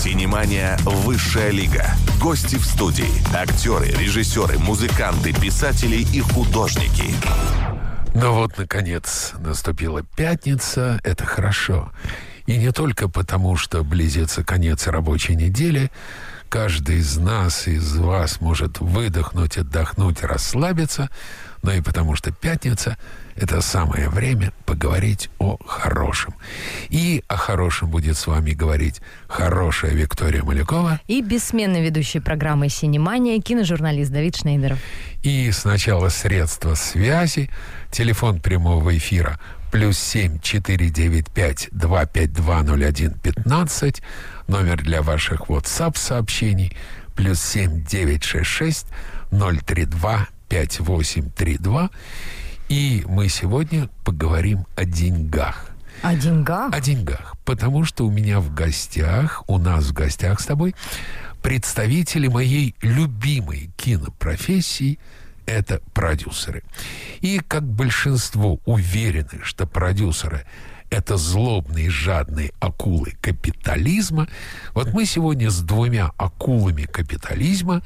Синемания «Высшая лига». Гости в студии. Актеры, режиссеры, музыканты, писатели и художники. Ну вот, наконец, наступила пятница. Это хорошо. И не только потому, что близится конец рабочей недели. Каждый из нас, из вас может выдохнуть, отдохнуть, расслабиться. Но и потому, что пятница — это самое время поговорить о хорошем. И о хорошем будет с вами говорить хорошая Виктория Малякова. И бессменный ведущий программы «Синемания» киножурналист Давид Шнейдеров. И сначала средства связи, телефон прямого эфира плюс семь четыре девять пять два пять два ноль один пятнадцать, номер для ваших WhatsApp сообщений плюс семь девять шесть шесть ноль три два пять восемь три два и мы сегодня поговорим о деньгах. О деньгах? О деньгах. Потому что у меня в гостях, у нас в гостях с тобой, представители моей любимой кинопрофессии – это продюсеры. И как большинство уверены, что продюсеры это злобные, жадные акулы капитализма. Вот мы сегодня с двумя акулами капитализма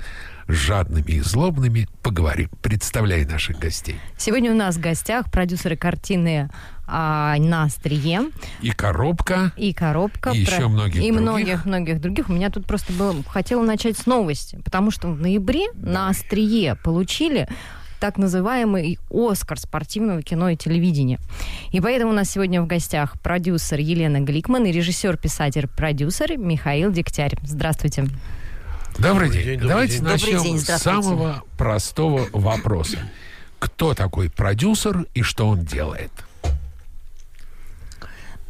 жадными и злобными, поговорим. Представляй наших гостей. Сегодня у нас в гостях продюсеры картины а, на острие. И коробка. И коробка. И про... еще многих И многих-многих других. У меня тут просто было... Хотела начать с новости, потому что в ноябре Давай. на острие получили так называемый Оскар спортивного кино и телевидения. И поэтому у нас сегодня в гостях продюсер Елена Гликман и режиссер, писатель, продюсер Михаил Дегтярь. Здравствуйте. Добрый, день. день. Давайте день. начнем день, с самого простого вопроса. Кто такой продюсер и что он делает?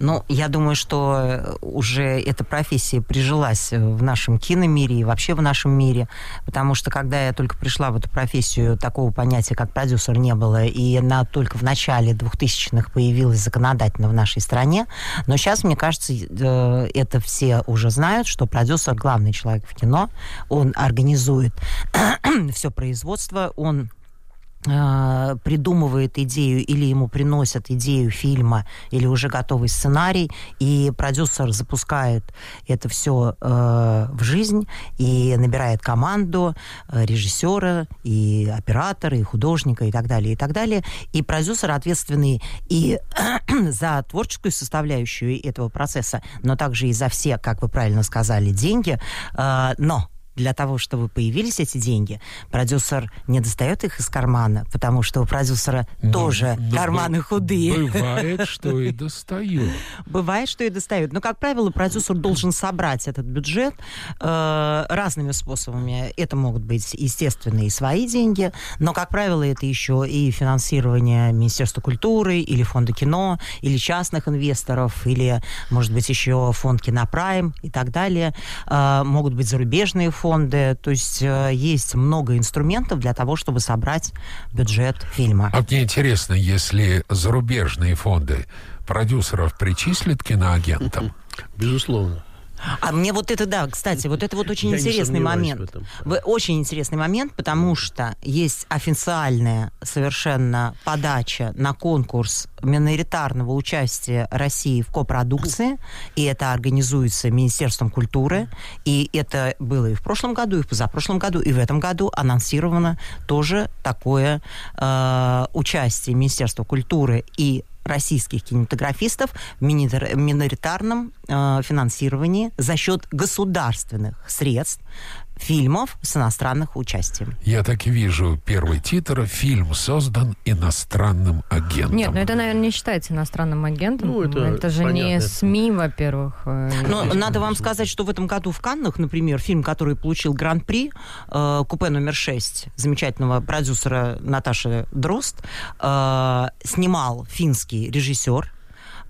Ну, я думаю, что э, уже эта профессия прижилась в нашем киномире и вообще в нашем мире, потому что когда я только пришла в эту профессию, такого понятия, как продюсер, не было, и она только в начале 2000-х появилась законодательно в нашей стране. Но сейчас, мне кажется, э, это все уже знают, что продюсер – главный человек в кино, он организует все производство, он придумывает идею или ему приносят идею фильма или уже готовый сценарий, и продюсер запускает это все э, в жизнь и набирает команду э, режиссера и оператора, и художника, и так далее, и так далее. И продюсер ответственный и за творческую составляющую этого процесса, но также и за все, как вы правильно сказали, деньги. Э, но для того, чтобы появились эти деньги, продюсер не достает их из кармана, потому что у продюсера ну, тоже ну, карманы худые. Бывает, что и достает. Бывает, что и достает. Но, как правило, продюсер должен собрать этот бюджет э, разными способами. Это могут быть, естественно, и свои деньги, но, как правило, это еще и финансирование Министерства культуры или Фонда кино, или частных инвесторов, или, может быть, еще фонд Кинопрайм и так далее. Э, могут быть зарубежные фонды, фонды. То есть э, есть много инструментов для того, чтобы собрать бюджет фильма. А мне интересно, если зарубежные фонды продюсеров причислят киноагентам? Безусловно. А мне вот это, да, кстати, вот это вот очень Я интересный момент. В очень интересный момент, потому что есть официальная совершенно подача на конкурс миноритарного участия России в копродукции, и это организуется Министерством культуры, и это было и в прошлом году, и в позапрошлом году, и в этом году анонсировано тоже такое э, участие Министерства культуры и российских кинематографистов в миноритарном э, финансировании за счет государственных средств фильмов с иностранных участием. Я так и вижу первый титр. Фильм создан иностранным агентом. Нет, ну это, наверное, не считается иностранным агентом. Ну, это, это же понятно. не СМИ, во-первых. Э, Но надо вам сказать, что в этом году в Каннах, например, фильм, который получил гран-при, э, «Купе номер 6», замечательного продюсера Наташи Дрозд, э, снимал финский режиссер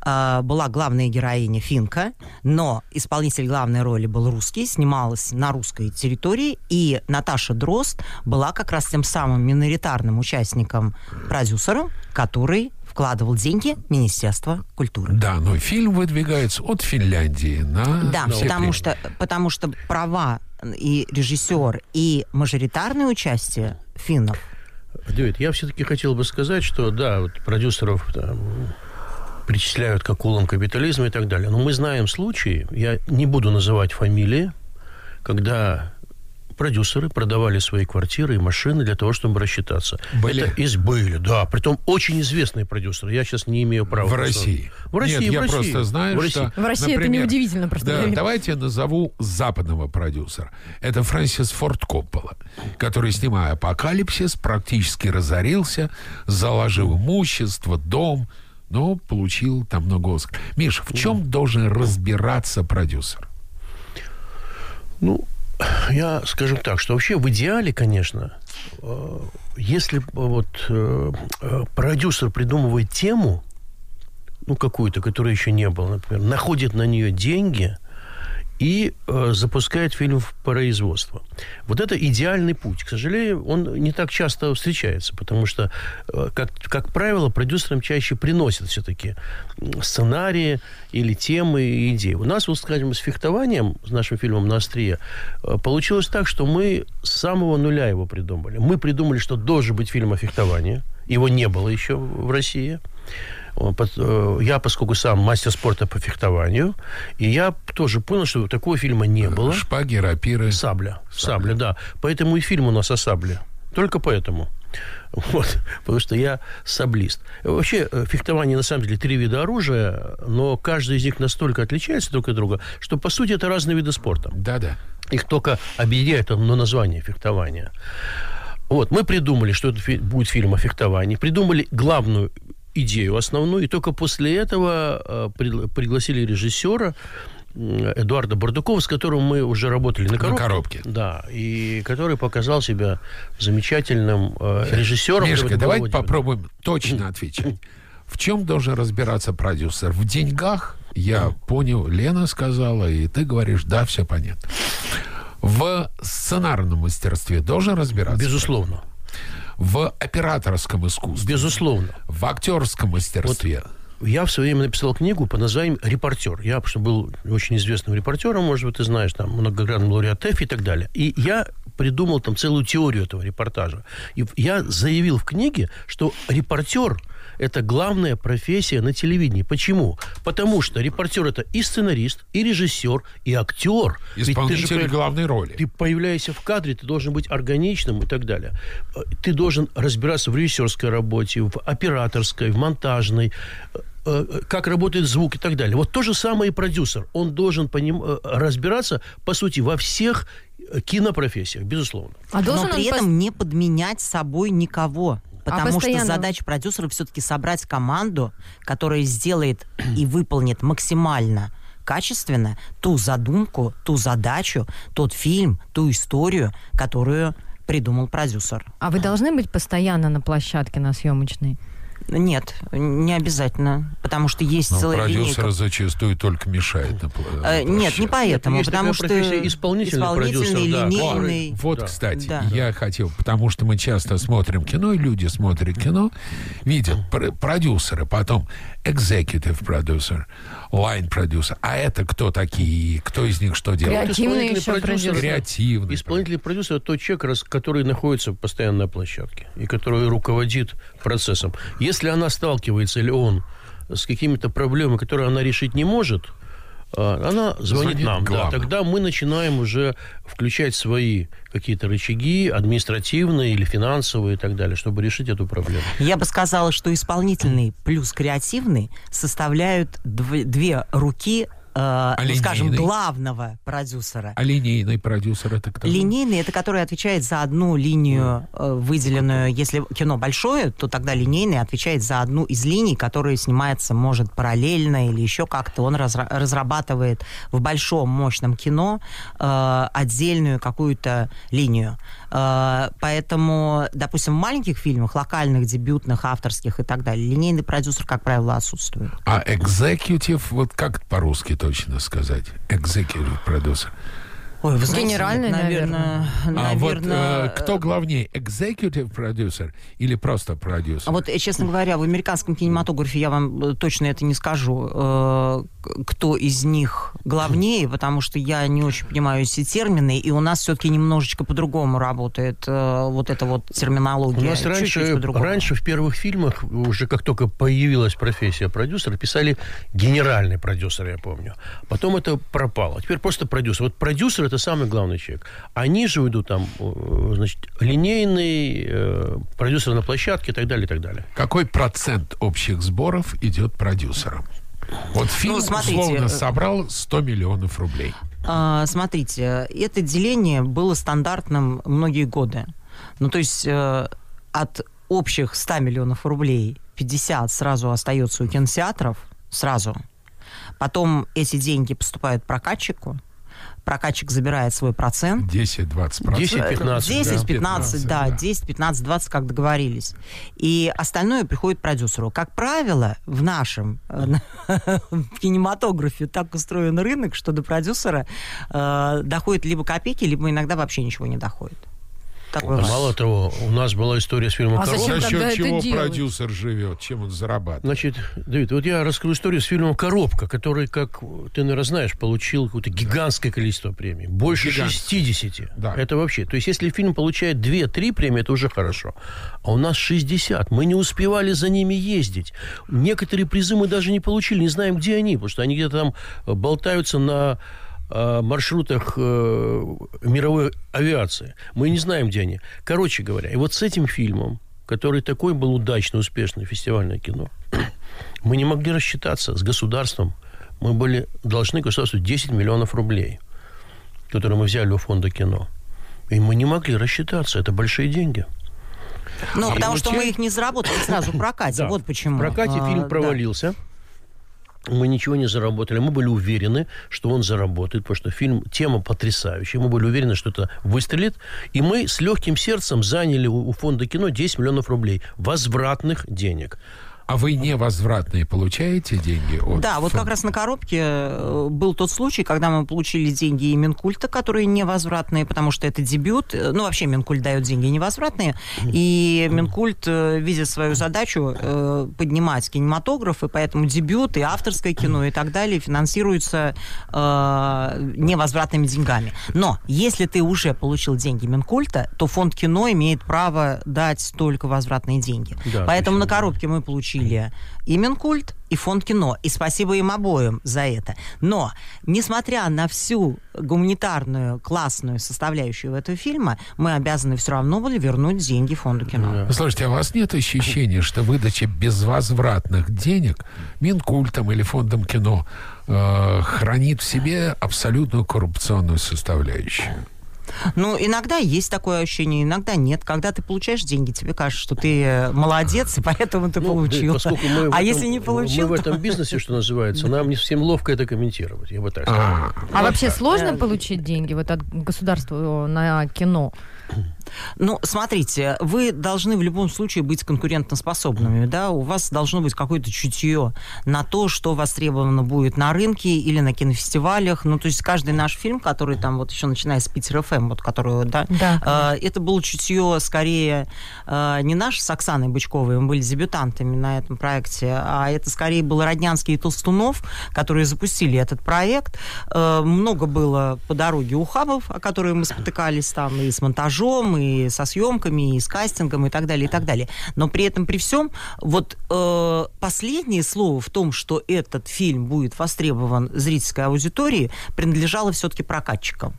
э, была главная героиня финка, но исполнитель главной роли был русский, снималась на русской территории, и Наташа Дрозд была как раз тем самым миноритарным участником, продюсером, который вкладывал деньги Министерства культуры. Да, но фильм выдвигается от Финляндии на... Да, потому что, потому что права и режиссер, и мажоритарное участие финнов Давид, я все-таки хотел бы сказать, что да, вот продюсеров там, причисляют к акулам капитализма и так далее. Но мы знаем случаи, я не буду называть фамилии, когда продюсеры продавали свои квартиры и машины для того, чтобы рассчитаться. Были? Это из были, да. Притом очень известные продюсеры. Я сейчас не имею права. В России. В России, Нет, в я России. просто знаю, В России. что... В России это например, неудивительно просто. Да, давайте я назову западного продюсера. Это Фрэнсис Форд Коппола, который, снимая «Апокалипсис», практически разорился, заложил имущество, дом, но получил там много Оскар. Миша, в чем должен разбираться продюсер? Ну, я скажем так, что вообще в идеале, конечно, э, если б вот э, э, продюсер придумывает тему, ну, какую-то, которой еще не было, например, находит на нее деньги и э, запускает фильм в производство. Вот это идеальный путь. К сожалению, он не так часто встречается, потому что, э, как, как правило, продюсерам чаще приносят все-таки сценарии или темы и идеи. У нас, вот, скажем, с фехтованием, с нашим фильмом «На острие», э, получилось так, что мы с самого нуля его придумали. Мы придумали, что должен быть фильм о фехтовании. Его не было еще в России. Пот- э, Я, поскольку сам мастер спорта по фехтованию, и я тоже понял, что такого фильма не было. Шпаги, рапиры. Сабля. Сабля, да. Поэтому и фильм у нас о сабле. Только поэтому. Вот, потому что я саблист. Вообще, э, фехтование, на самом деле, три вида оружия, но каждый из них настолько отличается друг от друга, что, по сути, это разные виды спорта. Да-да. Их только объединяет одно название фехтования. Вот, мы придумали, что это будет фильм о фехтовании, придумали главную идею основную, и только после этого э, пригла- пригласили режиссера Эдуарда Бардукова, с которым мы уже работали на коробке. коробке. Да, и который показал себя замечательным э, режиссером. Мишка, давайте попробуем точно отвечать. В чем должен разбираться продюсер? В деньгах? Я понял, Лена сказала, и ты говоришь, да, все понятно. В сценарном мастерстве должен разбираться? Безусловно. В операторском искусстве? Безусловно. В актерском мастерстве? Я в свое время написал книгу по названием «Репортер». Я потому что был очень известным репортером, может быть, ты знаешь, там, многогранным лауреат ТЭФ и так далее. И я придумал там целую теорию этого репортажа. И я заявил в книге, что репортер – это главная профессия на телевидении. Почему? Потому что репортер – это и сценарист, и режиссер, и актер. Же Исполнитель понимаешь, главной роли. ты появляешься в кадре, ты должен быть органичным и так далее. Э, Ты должен разбираться в режиссерской работе, в операторской, в монтажной, э, э, как работает звук и так далее. Вот то же самое и продюсер. Он должен поним- э, разбираться, по сути, во всех кинопрофессиях, безусловно. А должен но при он пос- этом не подменять собой никого. Потому что постоянно- задача продюсера все-таки собрать команду, которая сделает и выполнит максимально качественно ту задумку, ту задачу, тот фильм, ту историю, которую придумал продюсер. А вы должны быть постоянно на площадке, на съемочной? Нет, не обязательно, потому что есть Но целая продюсер линейка. зачастую только мешает. на пл- на Э, Нет, не поэтому, есть потому что исполнительный исполнительный, да. линейный. Вот, Да. кстати, Да. я хотел, потому что мы часто смотрим кино, и люди смотрят кино, видят пр- продюсеры, потом executive продюсер, line продюсер. А это кто такие? Кто из них что делает? Креативный исполнительный еще продюсер. продюсер. Креативный. Исполнительный продюсер – это тот человек, который находится постоянно на площадке и который руководит процессом. Если она сталкивается или он с какими-то проблемами, которые она решить не может, она звонит, Звонит нам. Да, тогда мы начинаем уже включать свои какие-то рычаги, административные или финансовые и так далее, чтобы решить эту проблему. Я бы сказала, что исполнительный плюс креативный составляют дв- две руки, э, ну, скажем, главного продюсера. А линейный продюсер это кто? Линейный это который отвечает за одну линию э, выделенную. Если кино большое, то тогда линейный отвечает за одну из линий, которая снимается, может, параллельно или еще как-то. Он разра- разрабатывает в большом мощном кино э, отдельную какую-то линию. Э, поэтому, допустим, в маленьких фильмах, локальных, дебютных, авторских и так далее, линейный продюсер, как правило, отсутствует. А executive, вот как по-русски точно сказать? Executive продюсер. Ой, вы знаете, Генеральный, наверное, А вот наверное, э, кто главнее, executive продюсер или просто продюсер? А вот, э, честно говоря, в американском кинематографе я вам э, точно это не скажу, э, кто из них главнее, потому что я не очень понимаю эти термины, и у нас все-таки немножечко по-другому работает э, вот эта вот У терминология. нас Чуть-чуть раньше, в первых фильмах, уже как только появилась профессия продюсера, писали генеральный продюсер, я помню. Потом это пропало. Теперь просто продюсер. Вот продюсер – это самый главный человек. А ниже идут там, э, значит, линейный, э, продюсер на площадке и так далее, и так далее. Какой процент общих сборов идет продюсерам? Вот фильм, Ну, смотрите, условно, э, собрал 100 миллионов рублей. А, смотрите, это деление было стандартным многие годы. Ну, то есть э, от общих 100 миллионов рублей 50 сразу остается у кинотеатров, сразу. Потом эти деньги поступают прокатчику, прокатчик забирает свой процент, 10-20%. 10-15, 10, 15, да, да. 10, 15, 20, как договорились. И остальное приходит продюсеру. Как правило, в нашем э, кинематографе так устроен рынок, что до продюсера э, доходит либо копейки, либо иногда вообще ничего не доходит. Так бывает. Мало того, у нас была история с фильмом А зачем «Коробка». За счет чего делать? продюсер живет, чем он зарабатывает? Значит, Давид, вот я расскажу историю с фильмом «Коробка», который, как ты, наверное, знаешь, получил какое-то гигантское количество премий. Больше Гигантское. 60. Да. Это вообще... То есть, если фильм получает 2-3 премии, это уже хорошо. А у нас 60. Мы не успевали за ними ездить. Некоторые призы мы даже не получили, не знаем, где они, потому что они где-то там болтаются на э, маршрутах э, мировой авиации. Мы не знаем, где они. Короче говоря, и вот с этим фильмом, который такой был удачный, успешный фестивальное кино, мы не могли рассчитаться с государством. Мы были должны государству 10 миллионов рублей, которые мы взяли у фонда кино. И мы не могли рассчитаться. Это большие деньги. Ну, И потому что те- мы их не заработали сразу в прокате. Да. Вот почему. В прокате А, фильм да. Мы ничего не заработали. Мы были уверены, что он заработает, потому что фильм, тема потрясающая. Мы были уверены, что это выстрелит. И мы с легким сердцем заняли у фонда кино 10 миллионов рублей возвратных денег. А вы невозвратные получаете деньги? от Да, вот фонда? как раз на коробке э, был тот случай, когда мы получили деньги и Минкульта, которые невозвратные, потому что это дебют. Э, Ну, вообще Минкульт дает деньги невозвратные. И Минкульт э, видит свою задачу э, поднимать кинематограф, и поэтому дебют и авторское кино и так далее финансируются э, невозвратными деньгами. Но если ты уже получил деньги Минкульта, то фонд кино имеет право дать только возвратные деньги. Да, Поэтому на точно. коробке мы получили и Минкульт, и фонд кино. И спасибо им обоим за это. Но, несмотря на всю гуманитарную, классную составляющую этого фильма, мы обязаны все равно были вернуть деньги фонду кино. Слушайте, а у вас нет ощущения, что выдача безвозвратных денег Минкультом или фондом кино э, хранит в себе абсолютную коррупционную составляющую? Ну, иногда есть такое ощущение, иногда нет. Когда ты получаешь деньги, тебе кажется, что ты э, молодец, и поэтому ты Ну, получил. поскольку мы в а этом- если не получил, Мы в то- этом бизнесе, что называется, нам не совсем ловко это комментировать, я бы так сказал. А, А вообще сложно получить деньги вот от государства на кино? Ну, смотрите, вы должны в любом случае быть конкурентоспособными, да, у вас должно быть какое-то чутье на то, что востребовано будет на рынке или на кинофестивалях, ну, то есть каждый наш фильм, который там вот еще начиная с Питер ФМ, вот который, да, Да. э, это было чутье скорее э, не наш с Оксаной Бычковой, мы были дебютантами на этом проекте, а это скорее был Роднянский и Толстунов, которые запустили этот проект. Э, много было по дороге ухабов, о которые мы спотыкались там и с монтажом, и со съемками, и с кастингом, и так далее, и так далее. Но при этом, при всем, вот э, последнее слово в том, что этот фильм будет востребован зрительской аудитории, принадлежало все-таки прокатчикам.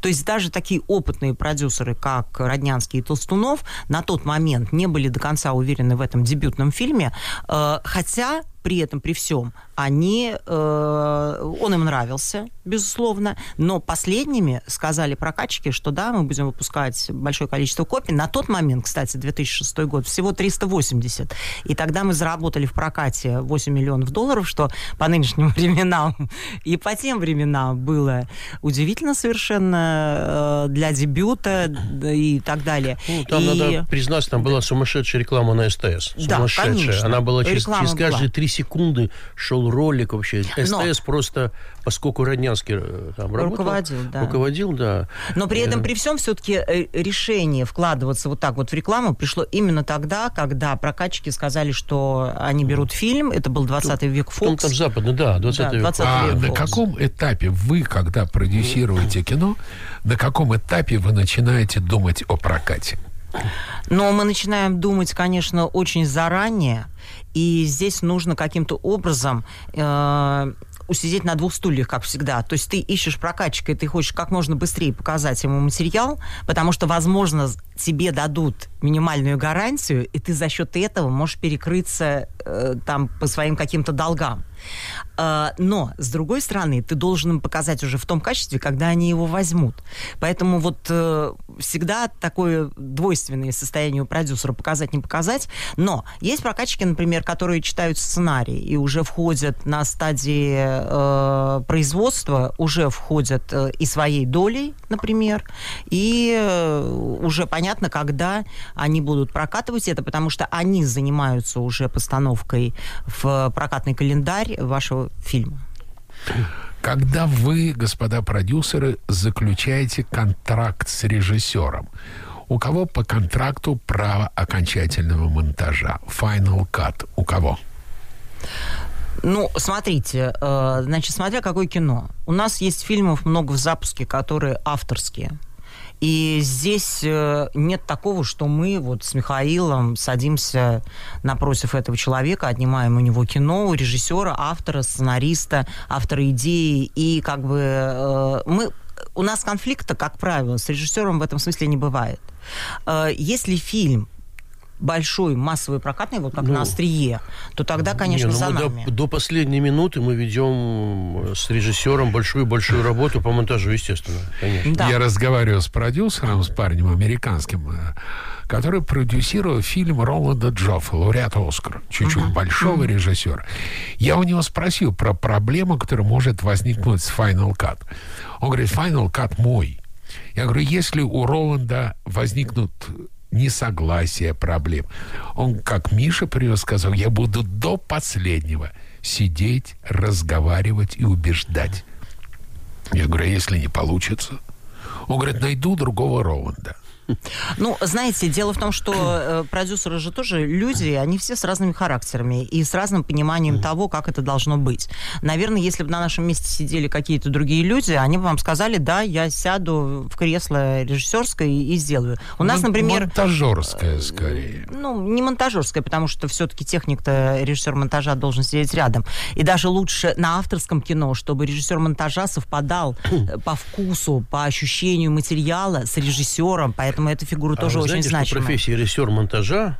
То есть даже такие опытные продюсеры, как Роднянский и Толстунов, на тот момент не были до конца уверены в этом дебютном фильме, э, хотя при этом, при всем, они, э, он им нравился, безусловно, но последними сказали прокатчики, что да, мы будем выпускать большое количество копий. На тот момент, кстати, 2006 год, всего 380. И тогда мы заработали в прокате 8 миллионов долларов, что по нынешним временам и по тем временам было удивительно совершенно э, для дебюта и так далее. Ну, там и... надо признаться, там была сумасшедшая реклама на СТС. Сумасшедшая. Да, конечно. Она была через, через каждые 3 секунды шел ролик вообще. СТС Но... просто, поскольку Роднянский э, там работал... Руководил, да. Руководил, да. Но при этом, Э, при всем, все-таки решение вкладываться вот так вот в рекламу пришло именно тогда, когда прокатчики сказали, что они берут фильм, это был 20 век Фокс. там западный, да, 20 Да, век. 20 А век на каком этапе вы, когда продюсируете кино, на каком этапе вы начинаете думать о прокате? Но мы начинаем думать, конечно, очень заранее, и здесь нужно каким-то образом э, усидеть на двух стульях, как всегда. То есть ты ищешь прокатчика, и ты хочешь как можно быстрее показать ему материал, потому что, возможно, тебе дадут минимальную гарантию, и ты за счет этого можешь перекрыться э, там по своим каким-то долгам. Э, но, с другой стороны, ты должен им показать уже в том качестве, когда они его возьмут. Поэтому вот э, всегда такое двойственное состояние у продюсера показать, не показать. Но есть прокатчики, например, которые читают сценарий и уже входят на стадии э, производства, уже входят э, и своей долей, например, и э, уже понятно, когда они будут прокатывать это, потому что они занимаются уже постановкой в прокатный календарь вашего фильма. Когда вы, господа продюсеры, заключаете контракт с режиссером, у кого по контракту право окончательного монтажа? Final cut. У кого? Ну, смотрите, э, значит, смотря какое кино. У нас есть фильмов много в запуске, которые авторские. И здесь э, нет такого, что мы вот с Михаилом садимся напротив этого человека, отнимаем у него кино, у режиссера, автора, сценариста, автора идеи, и как бы э, мы у нас конфликта, как правило, с режиссером в этом смысле не бывает. Э, Если фильм большой, массовый прокатный, вот как Ну, на острие, то тогда, конечно, Не, ну за мы нами. до, до последней минуты мы ведем с режиссером большую-большую работу по монтажу, естественно, конечно. Да. Я разговариваю с продюсером, с парнем американским, э, который продюсировал фильм Роланда Джоффа, лауреат Оскара, чуть-чуть большого режиссера. Я у него спросил про проблему, которая может возникнуть с Final Cut. Он говорит, Final Cut мой. Я говорю, если у Роланда возникнут несогласия, проблем, он, как Миша привез, сказал, я буду до последнего сидеть, разговаривать и убеждать. Я говорю, а если не получится? Он говорит, найду другого Роланда. Ну, знаете, дело в том, что э, продюсеры же тоже люди, они все с разными характерами и с разным пониманием того, как это должно быть. Наверное, если бы на нашем месте сидели какие-то другие люди, они бы вам сказали, да, я сяду в кресло режиссерское и, сделаю. У нас, например... Монтажерская, скорее. Ну, не монтажерская, потому что все-таки техник-то режиссер монтажа должен сидеть рядом. И даже лучше на авторском кино, чтобы режиссер монтажа совпадал э, по вкусу, по ощущению материала с режиссером, поэтому эта фигура А тоже вы очень знаете, что значимая. профессия режиссер монтажа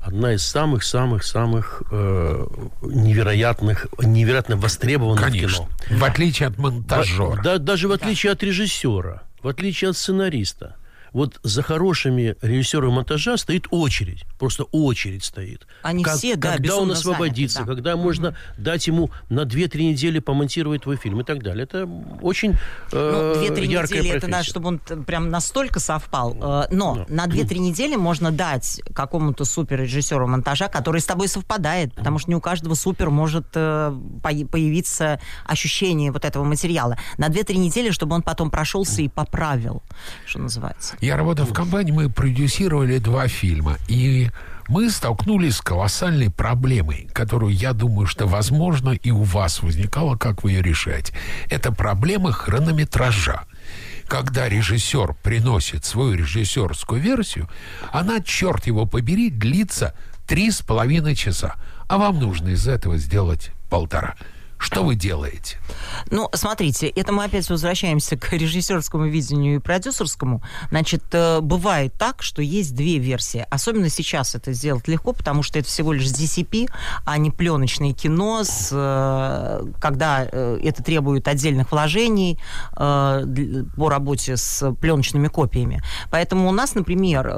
одна из самых-самых-самых э, невероятных, невероятно востребованных в Конечно. кино. В отличие от монтажера. Да, даже в отличие от режиссера, в отличие от сценариста. Вот за хорошими режиссерами монтажа стоит очередь. Просто очередь стоит. Они все, да, Когда он освободится, заняты, да. когда можно дать ему на 2-3 недели помонтировать твой фильм и так далее. Это очень э, Ну, две-три яркая недели, это надо, профессия. чтобы он прям настолько совпал. Э, Но Ну. на две-три недели можно дать какому-то суперрежиссеру монтажа, который с тобой совпадает, потому что не у каждого супер может э, по- появиться ощущение вот этого материала. На две-три недели, чтобы он потом прошелся и поправил, что называется. Я работал в компании, мы продюсировали два фильма. И мы столкнулись с колоссальной проблемой, которую, я думаю, что, возможно, и у вас возникала, как вы ее решаете. Это проблема хронометража. Когда режиссер приносит свою режиссерскую версию, она, черт его побери, длится три с половиной часа. А вам нужно из этого сделать полтора. Что вы делаете? Ну, смотрите, это мы опять возвращаемся к режиссерскому видению и продюсерскому. Значит, э, бывает так, что есть две версии. Особенно сейчас это сделать легко, потому что это всего лишь DCP, а не пленочное кино, с, э, когда э, это требует отдельных вложений по работе с пленочными копиями. Поэтому у нас, например,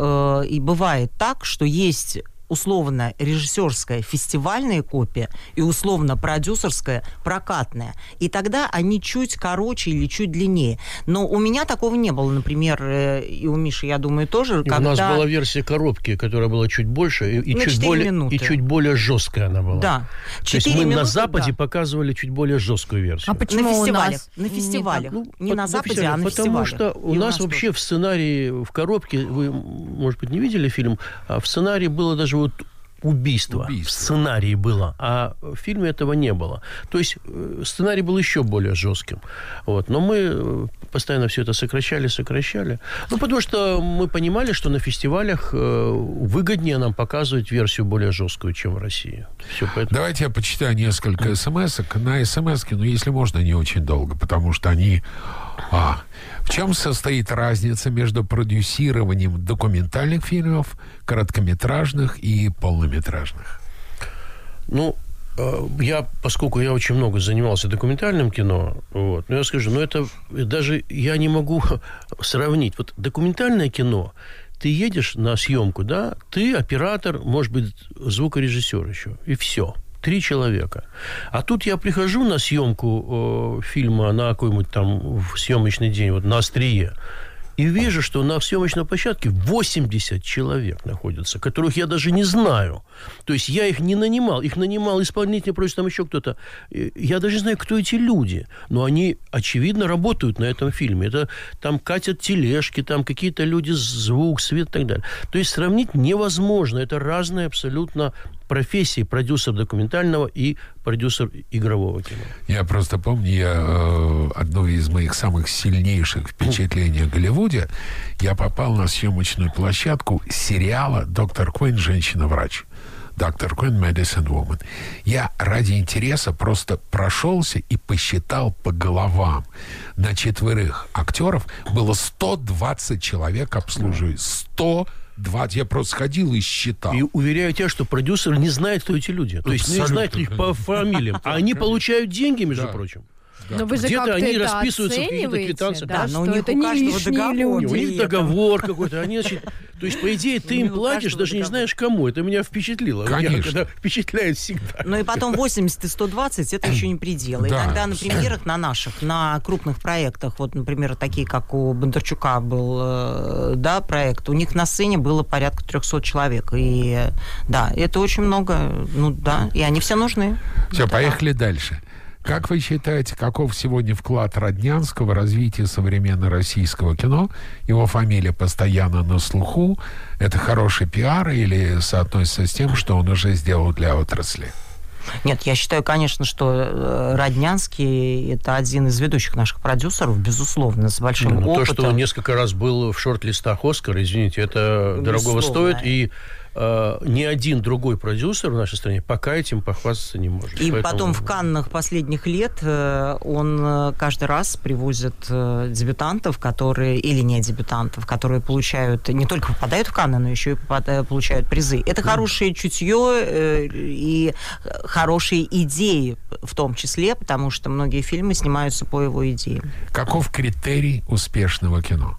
и бывает так, что есть условно режиссерская фестивальная копия и условно продюсерская прокатная. И тогда они чуть короче или чуть длиннее. Но у меня такого не было, например, э, и у Миши, я думаю, тоже. И когда... У нас была версия коробки, которая была чуть больше и, и На чуть более минуты. и чуть более жесткая она была. Да. То есть мы на минуты, Западе да. показывали чуть более жесткую версию. А почему на у фестивалях. нас на не фестивалях. Ну, не на Западе, а на Потому фестивалях. что у И нас тоже. вообще в сценарии, в коробке, вы, может быть, не видели фильм, а в сценарии было даже вот убийство. Убийство. В сценарии было, а в фильме этого не было. То есть э, сценарий был еще более жестким. Вот. Но мы э, постоянно все это сокращали, сокращали. Ну, потому что мы понимали, что на фестивалях э, выгоднее нам показывать версию более жесткую, чем в России. Все, поэтому... Давайте я почитаю несколько смс -ок. На смс ну, если можно, не очень долго, потому что они... А, в чем состоит разница между продюсированием документальных фильмов, короткометражных и полнометражных? Ну, э, я, поскольку я очень много занимался документальным кино, вот, ну, я скажу, ну, это даже я не могу сравнить. Вот документальное кино, ты едешь на съемку, да, ты оператор, может быть, звукорежиссер еще, и все. Три человека. А тут я прихожу на съемку э, фильма на какой-нибудь там в съемочный день, вот на острие, и вижу, что на съемочной площадке 80 человек находятся, которых я даже не знаю. То есть я их не нанимал. Их нанимал исполнитель, просто там еще кто-то. Я даже не знаю, кто эти люди. Но они, очевидно, работают на этом фильме. Это там катят тележки, там какие-то люди, звук, свет и так далее. То есть сравнить невозможно. Это разные абсолютно профессии продюсер документального и продюсер игрового кино. Я просто помню, я, э, одно из моих самых сильнейших впечатлений о Голливуде, я попал на съемочную площадку сериала «Доктор Куин. Женщина-врач». Доктор Куин Medicine Woman. Я ради интереса просто прошелся и посчитал по головам. На четверых актеров было 120 человек обслуживать. 120. Я просто ходил и считал. И уверяю тебя, что продюсер не знает, кто эти люди. То есть не Абсолютно. знает их по фамилиям. А они получают деньги, между Да. прочим. Но вы же Где-то они это расписываются в каких-то квитанциях. да, Да, но у них это у не каждого лишние договор. У них договор какой-то. Они, значит, то есть, по идее, ты им платишь, даже не знаешь кому. Это меня впечатлило. Конечно. впечатляет всегда. Ну и потом 80 и 120 это еще не предел. Да. Иногда на премьерах на наших, на крупных проектах, вот, например, такие, как у Бондарчука был, э, да, проект, у них на сцене было порядка 300 человек. И да, это очень много, ну да, и они все нужны. Все, Это поехали дальше. Как вы считаете, каков сегодня вклад Роднянского в развитие современного российского кино? Его фамилия постоянно на слуху. Это хороший пиар или соотносится с тем, что он уже сделал для отрасли? Нет, я считаю, конечно, что э, Роднянский это один из ведущих наших продюсеров, безусловно, с большим Ну, то, опытом. что он несколько раз был в шорт-листах Оскара, извините, это дорогого Безусловно. стоит. И э, ни один другой продюсер в нашей стране пока этим похвастаться не может. И Поэтому- потом в Каннах последних лет э, он э, каждый раз привозит э, дебютантов, которые, или не дебютантов, которые получают, не только попадают в Канны, но еще и попада- получают призы. Это хорошее чутье э, и хорошие идеи в том числе, потому что многие фильмы снимаются по его идеям. Каков критерий успешного кино?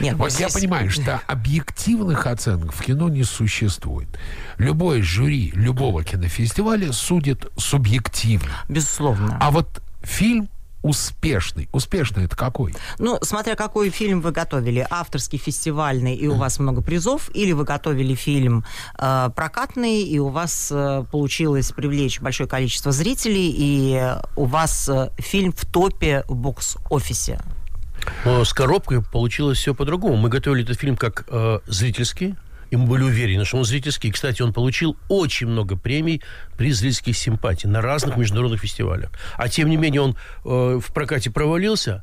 Нет, Вот я здесь- понимаю, что объективных оценок в кино не существует. Любое жюри любого кинофестиваля судит субъективно. Безусловно. А вот фильм успешный. Успешный это какой? Ну, смотря какой фильм вы готовили, авторский, фестивальный, и у вас много призов, или вы готовили фильм э, прокатный, и у вас э, получилось привлечь большое количество зрителей, и у вас э, фильм в топе в бокс-офисе. Но с коробкой получилось все по-другому. Мы готовили этот фильм как э, зрительский, и мы были уверены, что он зрительский. Кстати, он получил очень много премий при зрительских симпатий на разных международных фестивалях. А тем не менее он э, в прокате провалился,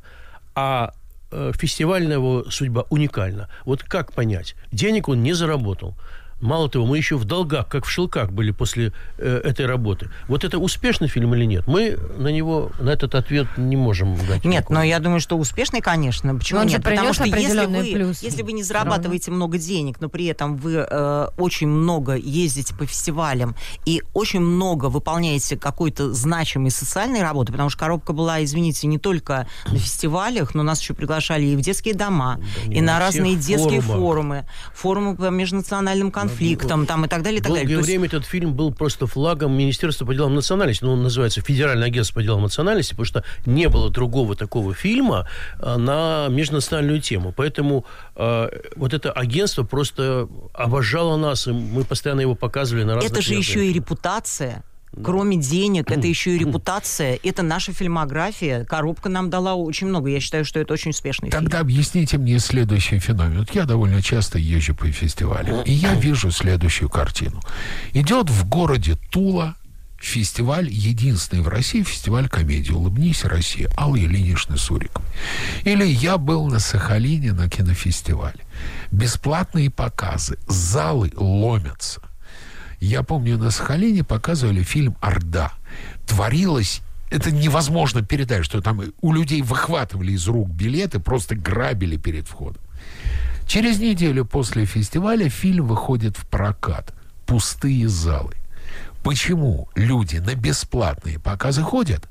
а э, фестивальная его судьба уникальна. Вот как понять? Денег он не заработал. Мало того, мы еще в долгах, как в шелках были после э, этой работы. Вот это успешный фильм или нет? Мы на него, на этот ответ не можем дать. Нет, никакого. но я думаю, что успешный, конечно. Почему Он нет? Потому что если вы, плюс. если вы не зарабатываете много денег, но при этом вы э, очень много ездите по фестивалям и очень много выполняете какой-то значимой социальной работы, потому что коробка была, извините, не только на фестивалях, но нас еще приглашали и в детские дома, Да и на разные всех детские форумах. форумы, форумы по межнациональным конфликтам, там и так далее, и так Долгое далее. То есть- время этот фильм был просто флагом Министерства по делам национальности. Ну, он называется Федеральное агентство по делам национальности, потому что не было другого такого фильма а, на межнациональную тему. Поэтому э, вот это агентство просто обожало нас, и мы постоянно его показывали на разных Это же еще и репутация. Кроме денег, это еще и репутация, это наша фильмография. Коробка нам дала очень много. Я считаю, что это очень успешный фильм. Тогда объясните мне следующий феномен. Вот я довольно часто езжу по фестивалям, и я вижу следующую картину. Идет в городе Тула фестиваль, единственный в России фестиваль комедии «Улыбнись, Россия» Аллы Ильиничны Суриковой. Или я был на Сахалине на кинофестивале. Бесплатные показы, залы ломятся. Я помню, на Сахалине показывали фильм «Орда». Творилось это невозможно передать, что там у людей выхватывали из рук билеты, просто грабили перед входом. Через неделю после фестиваля фильм выходит в прокат. Пустые залы. Почему люди на бесплатные показы ходят,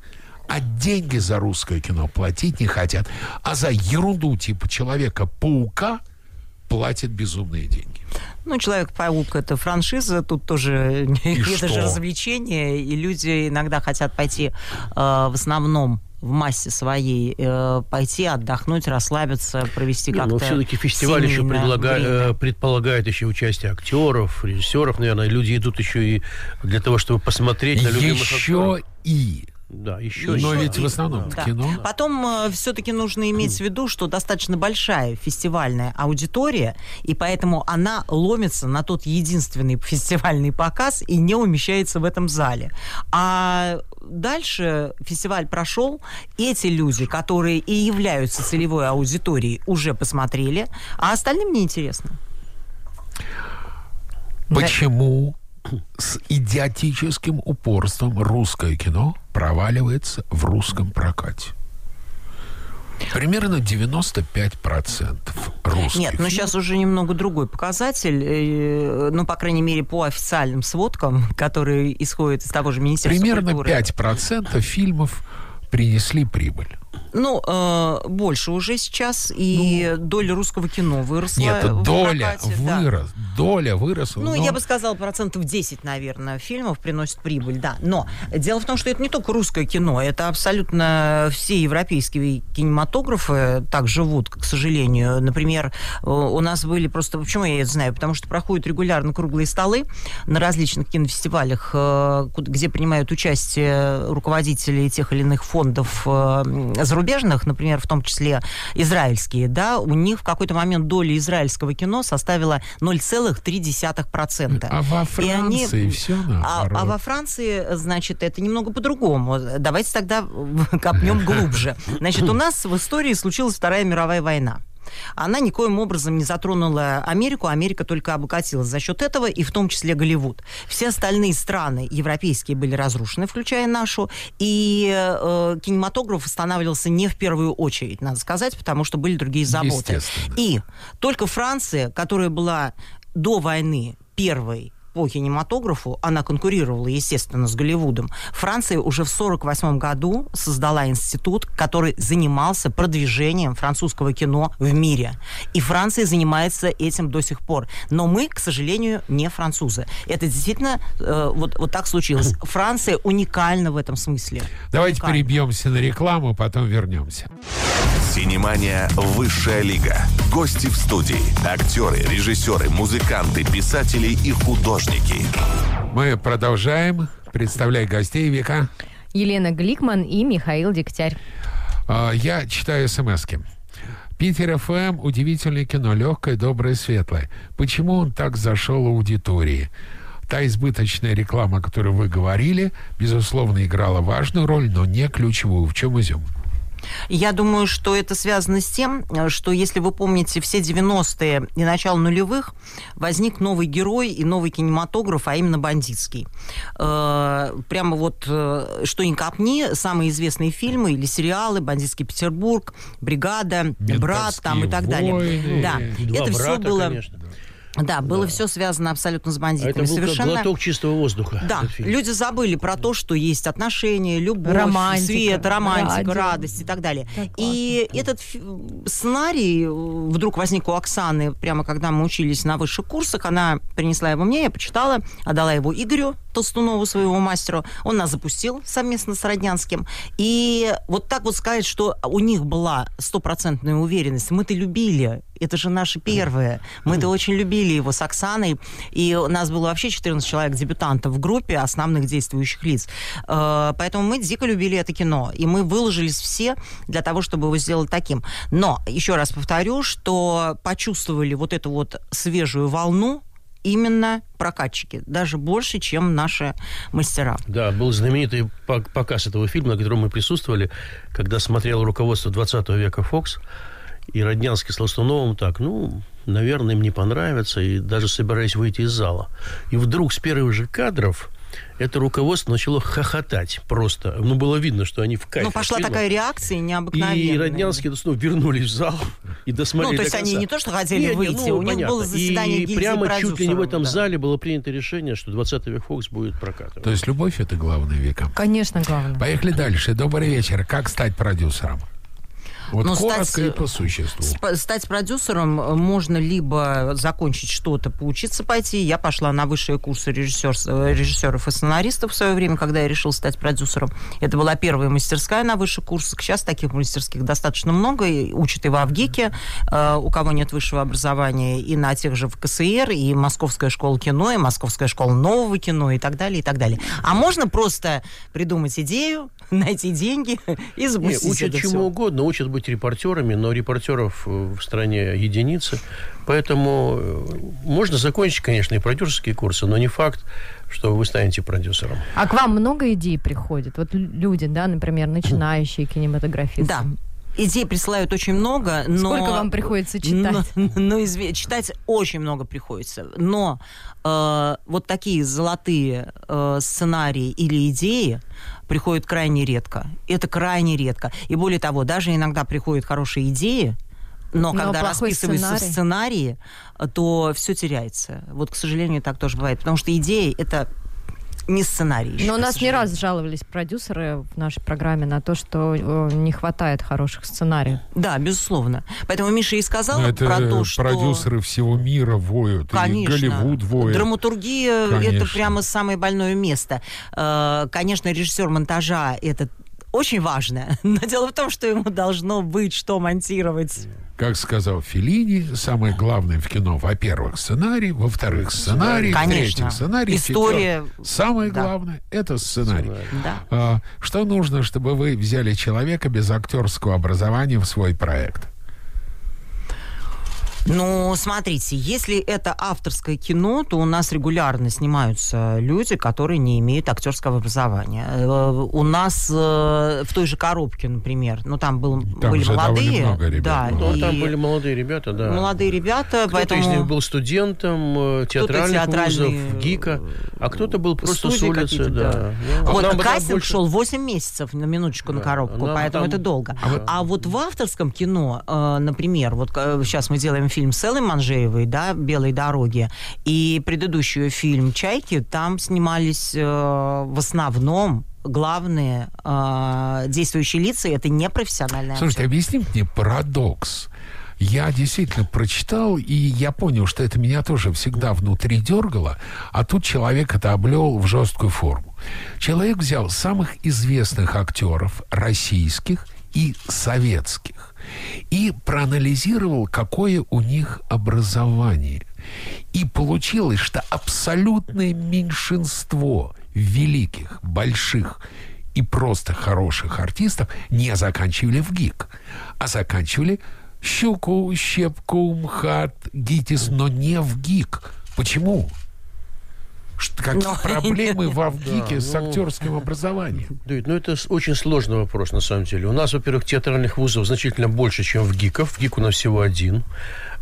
а деньги за русское кино платить не хотят, а за ерунду типа Человека-паука платят безумные деньги? Ну, Человек-паук это франшиза, тут тоже это что? же развлечение, и люди иногда хотят пойти э, в основном в массе своей э, пойти отдохнуть, расслабиться, провести Не, как-то но все-таки фестиваль еще предлага- время. э, предполагает еще участие актеров, режиссеров, наверное. Люди идут еще и для того, чтобы посмотреть на любимых Еще актеров. и. Да, еще Но Еще ведь в основном Да. кино. Потом все-таки нужно иметь в виду, что достаточно большая фестивальная аудитория, и поэтому она ломится на тот единственный фестивальный показ и не умещается в этом зале. А дальше фестиваль прошел, эти люди, которые и являются целевой аудиторией, уже посмотрели, а остальным неинтересно. Почему с идиотическим упорством русское кино проваливается в русском прокате? Примерно 95% русских Нет, но сейчас уже немного другой показатель, э, ну, по крайней мере, по официальным сводкам, которые исходят из того же Министерства Примерно культуры. 5% фильмов принесли прибыль. Ну, э, больше уже сейчас, и доля русского кино выросла. Ну, Нет, доля прокате, да. вырос, доля выросла. Ну, но я бы сказала, процентов 10, наверное, фильмов приносит прибыль, да. Но дело в том, что это не только русское кино, это абсолютно все европейские кинематографы так живут, к сожалению. Например, э, у нас были просто... Почему я это знаю? Потому что проходят регулярно круглые столы на различных кинофестивалях, э, где принимают участие руководители тех или иных фондов э, зарубежных, например, в том числе израильские, да, у них в какой-то момент доля израильского кино составила 0,3%. А во И они- Франции все А, а во Франции, значит, это немного по-другому. Давайте тогда копнем глубже. Значит, у нас в истории случилась Вторая мировая война. Она никоим образом не затронула Америку, Америка только обогатилась за счет этого, и в том числе Голливуд. Все остальные страны европейские были разрушены, включая нашу, и э, кинематограф останавливался не в первую очередь, надо сказать, потому что были другие заботы. И только Франция, которая была до войны первой по кинематографу, она конкурировала, естественно, с Голливудом. Франция уже в 1948 году создала институт, который занимался продвижением французского кино в мире. И Франция занимается этим до сих пор. Но мы, к сожалению, не французы. Это действительно э, вот, вот так случилось. Франция уникальна в этом смысле. Давайте Уникальна. перебьемся на рекламу, потом вернемся. Синемания «Высшая лига». Гости в студии. Актеры, режиссеры, музыканты, писатели и художники. Мы продолжаем. Представляй гостей, Вика. Елена Гликман и Михаил Дегтярь. А, Я читаю смски. Питер ФМ удивительное кино, легкое, доброе, светлое. Почему он так зашел аудитории? Та избыточная реклама, о которой вы говорили, безусловно, играла важную роль, но не ключевую. В чем изюм? Я думаю, что это связано с тем, э, что, если вы помните, все 90-е и начало нулевых возник новый герой и новый кинематограф, а именно бандитский. Э, прямо вот, э, что ни копни, самые известные фильмы или сериалы «Бандитский Петербург», «Бригада», «Брат» там и так далее. войны. Да, это все брата, было... конечно. Да, было все связано абсолютно с А бандитами. это был как Совершенно... глоток чистого воздуха. Да, этот люди забыли про то, что есть отношения, любовь, Романтика, свет, романтика, радио. радость и так далее. Так и этот фи- сценарий э, вдруг возник у Оксаны, прямо когда мы учились на высших курсах. Она принесла его мне, я почитала, отдала его Игорю Толстунову, своему мастеру. Он нас запустил совместно с Роднянским. И вот так вот сказать, что у них была стопроцентная уверенность. Мы-то любили это же наше первое. Мы-то очень любили его с Оксаной. И у нас было вообще 14 человек дебютантов в группе основных действующих лиц. Э, Поэтому мы дико любили это кино. И мы выложились все для того, чтобы его сделать таким. Но, еще раз повторю, что почувствовали вот эту вот свежую волну именно прокатчики. Даже больше, чем наши мастера. Да, был знаменитый пок- показ этого фильма, на котором мы присутствовали, когда смотрел руководство 20 века Fox, и Роднянский с Толстуновым так, ну, наверное, им не понравится, и даже собираясь выйти из зала. И вдруг с первых же кадров это руководство начало хохотать просто. Ну, было видно, что они в кайфе. Ну, пошла фильма. такая реакция необыкновенная. И Роднянский и Толстунов вернулись в зал и досмотрели Ну, то есть до они не то, что хотели Не, не, выйти, ну, у них понятно. было заседание И прямо чуть ли не в этом да. зале было принято решение, что 20 век Фокс будет прокатывать. То есть любовь это главное века. Конечно, главное. Поехали дальше. Добрый вечер. Как стать продюсером? Вот Ну, коротко стать, и по существу. Стать продюсером э, можно либо закончить что-то, поучиться пойти. Я пошла на высшие курсы режиссер, э, режиссеров и сценаристов в свое время, когда я решила стать продюсером. Это была первая мастерская на высших курсах. Сейчас таких мастерских достаточно много. И учат и в Авгике, э, у кого нет высшего образования, и на тех же в КСР, и Московская школа кино, и Московская школа нового кино, и так далее, и так далее. А можно просто придумать идею, найти деньги и запустить учат это чему всё. угодно, учат быть репортерами, но репортеров э, в стране единицы. Поэтому э, можно закончить, конечно, и продюсерские курсы, но не факт, что вы станете продюсером. А к вам много идей приходит? Вот лю- люди, да, например, начинающие кинематографисты. Да. Идей присылают очень много, но... Сколько вам приходится читать? Но, но изве- читать очень много приходится. Но э, вот такие золотые э, сценарии или идеи приходят крайне редко. Это крайне редко. И более того, даже иногда приходят хорошие идеи, но, Но когда плохой расписываются сценарий. сценарии, э, то все теряется. Вот, к сожалению, так тоже бывает. Потому что идеи — это не сценарий. еще, Но у нас не раз жаловались продюсеры в нашей программе на то, что э, не хватает хороших сценариев. Да, безусловно. Поэтому Миша и сказал Ну, это про то, что... продюсеры всего мира воют. Конечно. И Голливуд воет. Драматургия это прямо самое больное место. Э, Конечно, режиссер монтажа это очень важно, но дело в том, что ему должно быть что монтировать. Как сказал Филини, самое главное в кино, во-первых, сценарий, во-вторых, сценарий, Конечно. в-третьих, сценарий, История. в-четвертых, Самое Да. главное – это сценарий. Да. А, что нужно, чтобы вы взяли человека без актерского образования в свой проект? Ну, смотрите, если это авторское кино, то у нас регулярно снимаются люди, которые не имеют актерского образования. Э, У нас э, в той же коробке, например, ну там был, Там были же довольно молодые, много ребят да. Ну, там и были молодые ребята, да. молодые ребята, Кто-то поэтому из них был студентом э, театральных театральный, вузов, ГИКа, а кто-то был просто с улицы. Да. да. Ну, Вот, нам бы там кастинг больше- шел 8 месяцев, на минуточку, на Да, коробку, нам поэтому там- это долго. А А, вот- вот в авторском кино, э, например, вот э, сейчас мы делаем фильм с Эллой Манжеевой, да, «Белые дороги», и предыдущий фильм «Чайки», там снимались э, в основном главные э, действующие лица, и это не профессиональные Слушайте, актеры. объясни мне парадокс. Я действительно прочитал, и я понял, что это меня тоже всегда внутри дергало, а тут человек это облел в жесткую форму. Человек взял самых известных актеров российских и советских и проанализировал, какое у них образование. И получилось, что абсолютное меньшинство великих, больших и просто хороших артистов не заканчивали в ГИК, а заканчивали Щуку, Щепку, МХАТ, ГИТИС, но не в ГИК. Почему? Что, какие Ну, проблемы в Авгике Да, с ну. актерским образованием? Давид, ну это очень сложный вопрос, на самом деле. У нас, во-первых, театральных вузов значительно больше, чем в ГИКов. В ГИК у нас всего один.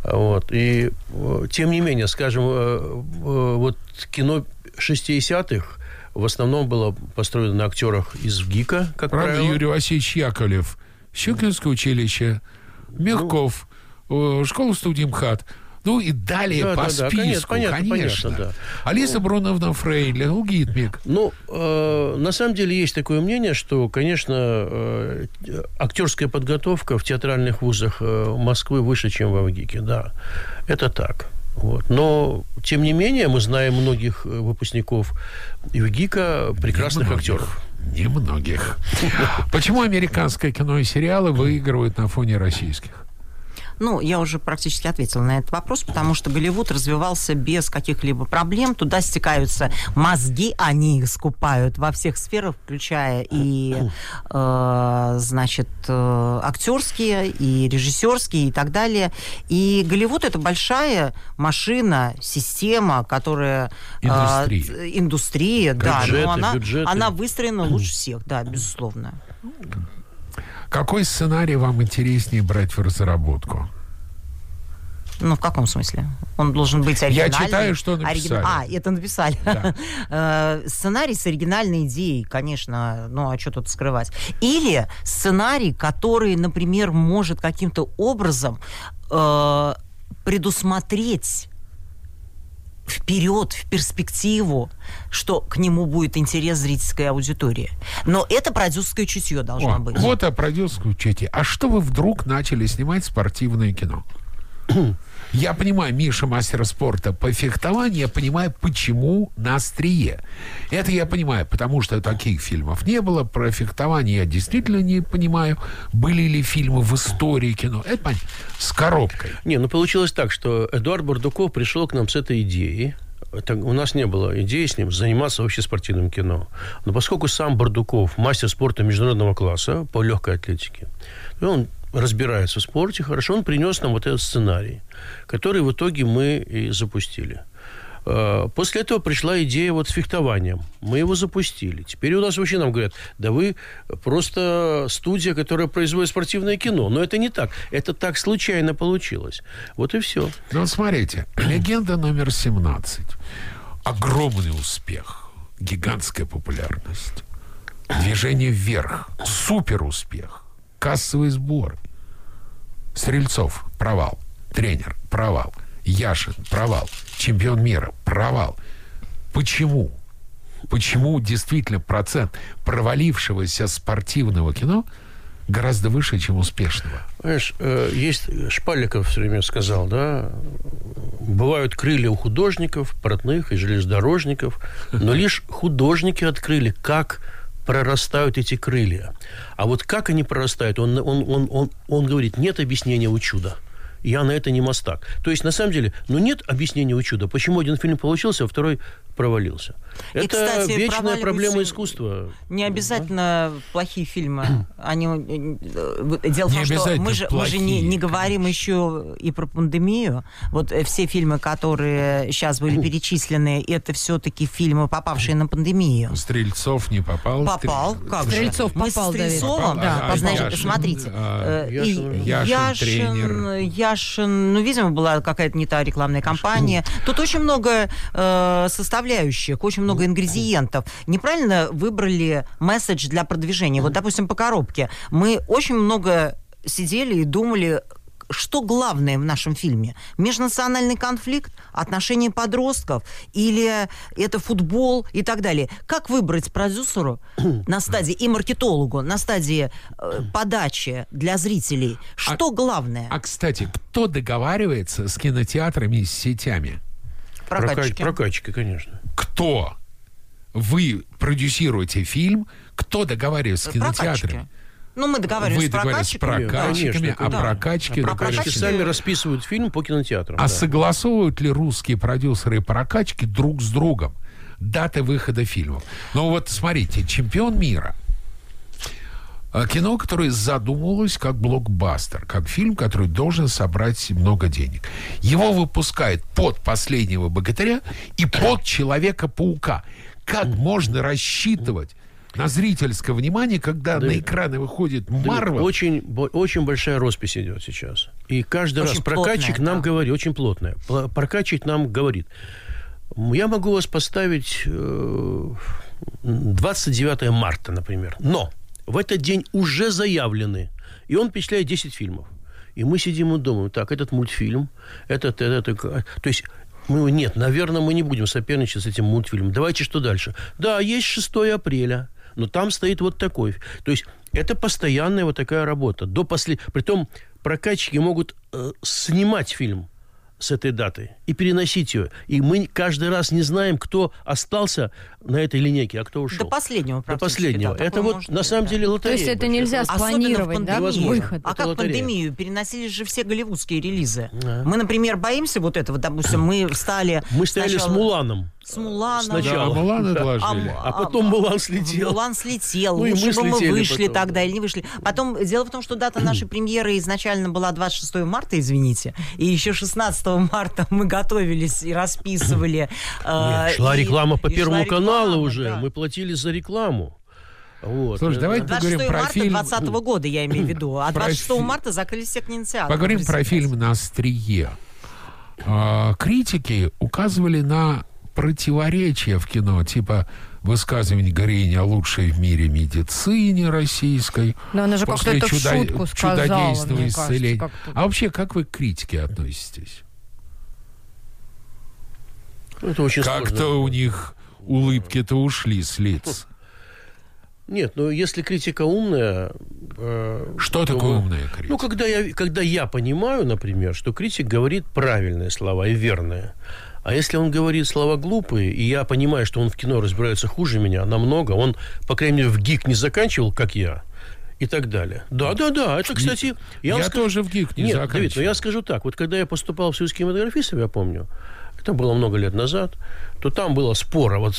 Вот. И, э, тем не менее, скажем, э, э, вот кино 60-х в основном было построено на актерах из ГИКа, как Правда, правило. Юрий Васильевич Яковлев, Щукинское училище, Мягков, э, школа-студия МХАТ. Ну и далее Да, по да, да, списку, конечно, понятно, конечно. понятно, да. Алиса Бруновна Фрейли, Лгитмик. Ну, э, на самом деле есть такое мнение, что, конечно, э, актерская подготовка в театральных вузах э, Москвы выше, чем в Авгике, да. Это так. Вот. Но, тем не менее, мы знаем многих э, выпускников ИВГИКа, прекрасных Немногих. актеров. Немногих. Почему американское кино и сериалы выигрывают на фоне российских? Ну, я уже практически ответила на этот вопрос, потому что Голливуд развивался без каких-либо проблем. Туда стекаются мозги, они их скупают во всех сферах, включая и, э, значит, э, актерские, и режиссерские, и так далее. И Голливуд это большая машина, система, которая... э, Индустрия. индустрия, да. Бюджеты, но она, бюджеты. она выстроена лучше всех, да, безусловно. Какой сценарий вам интереснее брать в разработку? Ну, в каком смысле? Он должен быть оригинальный. читаю, что написали. А, это написали. Да. Э, Сценарий с оригинальной идеей, конечно, ну, а что тут скрывать? Или сценарий, который, например, может каким-то образом э, предусмотреть вперед, в перспективу, что к нему будет интерес зрительской аудитории. Но это продюсерское чутье должно О, быть. вот о продюсерском учете. А что вы вдруг начали снимать спортивное кино? Я понимаю, Миша мастер спорта по фехтованию, я понимаю, почему на острие. Это я понимаю, потому что таких фильмов не было. Про фехтование я действительно не понимаю, были ли фильмы в истории кино. Это понятно. С коробкой. Не, ну получилось так, что Эдуард Бардуков пришел к нам с этой идеей. Это, у нас не было идеи с ним заниматься вообще спортивным кино. Но поскольку сам Бардуков мастер спорта международного класса по легкой атлетике, он разбирается в спорте хорошо, он принес нам вот этот сценарий, который в итоге мы и запустили. Э, После этого пришла идея вот с фехтованием. Мы его запустили. Теперь у нас вообще нам говорят, да вы просто студия, которая производит спортивное кино. Но это не так. Это так случайно получилось. Вот и все. Ну, вот смотрите, легенда номер 17. Огромный успех, гигантская популярность, движение вверх, супер успех, кассовый сбор. Стрельцов – провал, тренер – провал, Яшин – провал, чемпион мира – провал. Почему? Почему действительно процент провалившегося спортивного кино гораздо выше, чем успешного? Знаешь, э, есть Шпаликов все время сказал, да, бывают крылья у художников, портных и железнодорожников, но лишь художники открыли, как прорастают эти крылья. А вот как они прорастают, он, он, он, он, он говорит, нет объяснения у чуда. Я на это не мастак. То есть, на самом деле, ну нет объяснения у чуда. Почему один фильм получился, а второй провалился. И, это кстати, вечная проблема искусства. Не обязательно плохие фильмы. Они, э, дело в Не том, что обязательно мы же, мы же не, плохие, не говорим еще и про пандемию. Вот э, все фильмы, которые сейчас были перечислены, это все-таки фильмы, попавшие на пандемию. Стрельцов не попал. Попал, как же. Стрельцов Мы с попал. Стрельцовым, Попал, а- а значит, Яшин, смотрите, а, э, Яшин, и Яшин, тренер. Яшин, ну, видимо, была какая-то не та рекламная кампания. Тут очень много э, составляющих, очень много ингредиентов. Неправильно выбрали месседж для продвижения. Вот, допустим, по коробке. Мы очень много сидели и думали, что главное в нашем фильме? Межнациональный конфликт, отношения подростков или это футбол и так далее. Как выбрать продюсеру на стадии и маркетологу на стадии э, подачи для зрителей? Что главное? А, кстати, кто договаривается с кинотеатрами и с сетями? Прокатчики. Прокатчики, конечно. Кто? Вы продюсируете фильм, кто договаривается с кинотеатрами? Ну, мы договаривались Вы с договаривались с прокатчиками. Конечно, а да. А Прокатчики договариваются. сами расписывают фильм по кинотеатрам. А да. согласовывают ли русские продюсеры и прокатчики друг с другом даты выхода фильмов? Ну вот смотрите, чемпион мира. А кино, которое задумывалось как блокбастер, как фильм, который должен собрать много денег. Его выпускают под «Последнего богатыря» и под «Человека-паука». Как можно рассчитывать на зрительское внимание, когда Да. на экраны выходит Да, Марвел? Очень, очень большая роспись идет сейчас. И каждый Очень раз прокатчик плотная, нам да. говорит, очень плотная, прокатчик нам говорит, «М, я могу вас поставить э, 29 марта, например, но в этот день уже заявлены, и он впечатляет 10 фильмов. И мы сидим и думаем, так, этот мультфильм, этот, этот, этот, то есть мы, нет, наверное, мы не будем соперничать с этим мультфильмом. Давайте что дальше? Да, есть 6 апреля, но там стоит вот такой. То есть это постоянная вот такая работа. До после... Притом прокатчики могут э, снимать фильм с этой даты и переносить ее. И мы каждый раз не знаем, кто остался на этой линейке, а кто ушел. До последнего До последнего. да, это вот на быть, самом да. деле То лотерея. есть это нельзя в спланировать, да, выход? А Это как лотерея. пандемию? Переносились же все голливудские релизы. Мы, например, боимся вот этого. Допустим, мы встали... Мы стояли сначала с Муланом. С Муланом. Да, Сначала. Мулан отложили. А потом Мулан слетел. Мулан слетел. Ну, и Лучше мы бы мы слетели вышли потом. тогда или не вышли. Потом, дело в том, что дата нашей премьеры изначально была 26 марта, извините. И еще 16 марта мы готовились и расписывали. э, Нет, шла и- реклама по и Первому каналу реклама, уже. да. Мы платили за рекламу. Вот. Слушай, давайте 26 поговорим про марта фильм. 2020 года, я имею в виду. А Про 26 фи- марта закрылись все кинотеатры. Поговорим про фильм «На острие». А, критики указывали на противоречия в кино, типа высказывание Горения о лучшей в мире медицине российской. Да она же после как-то это в шутку сказала, чудодейственного мне кажется, исцеления. как-то. А вообще, как вы к критике относитесь? Это очень сложно. Как-то у них улыбки-то ушли с лиц. Нет, ну если критика умная... э, Что то такое умная критика? Ну, когда я, когда я понимаю, например, что критик говорит правильные слова и верные, а если он говорит слова глупые, и я понимаю, что он в кино разбирается хуже меня намного, он, по крайней мере, в ГИК не заканчивал, как я, и так далее. Да, да, да, это, кстати... Я, вам скажу- тоже в ГИК не Нет, заканчивал. Давид, но я скажу так. Вот когда я поступал в Союз кинематографистов, я помню, это было много лет назад, то там было спора, вот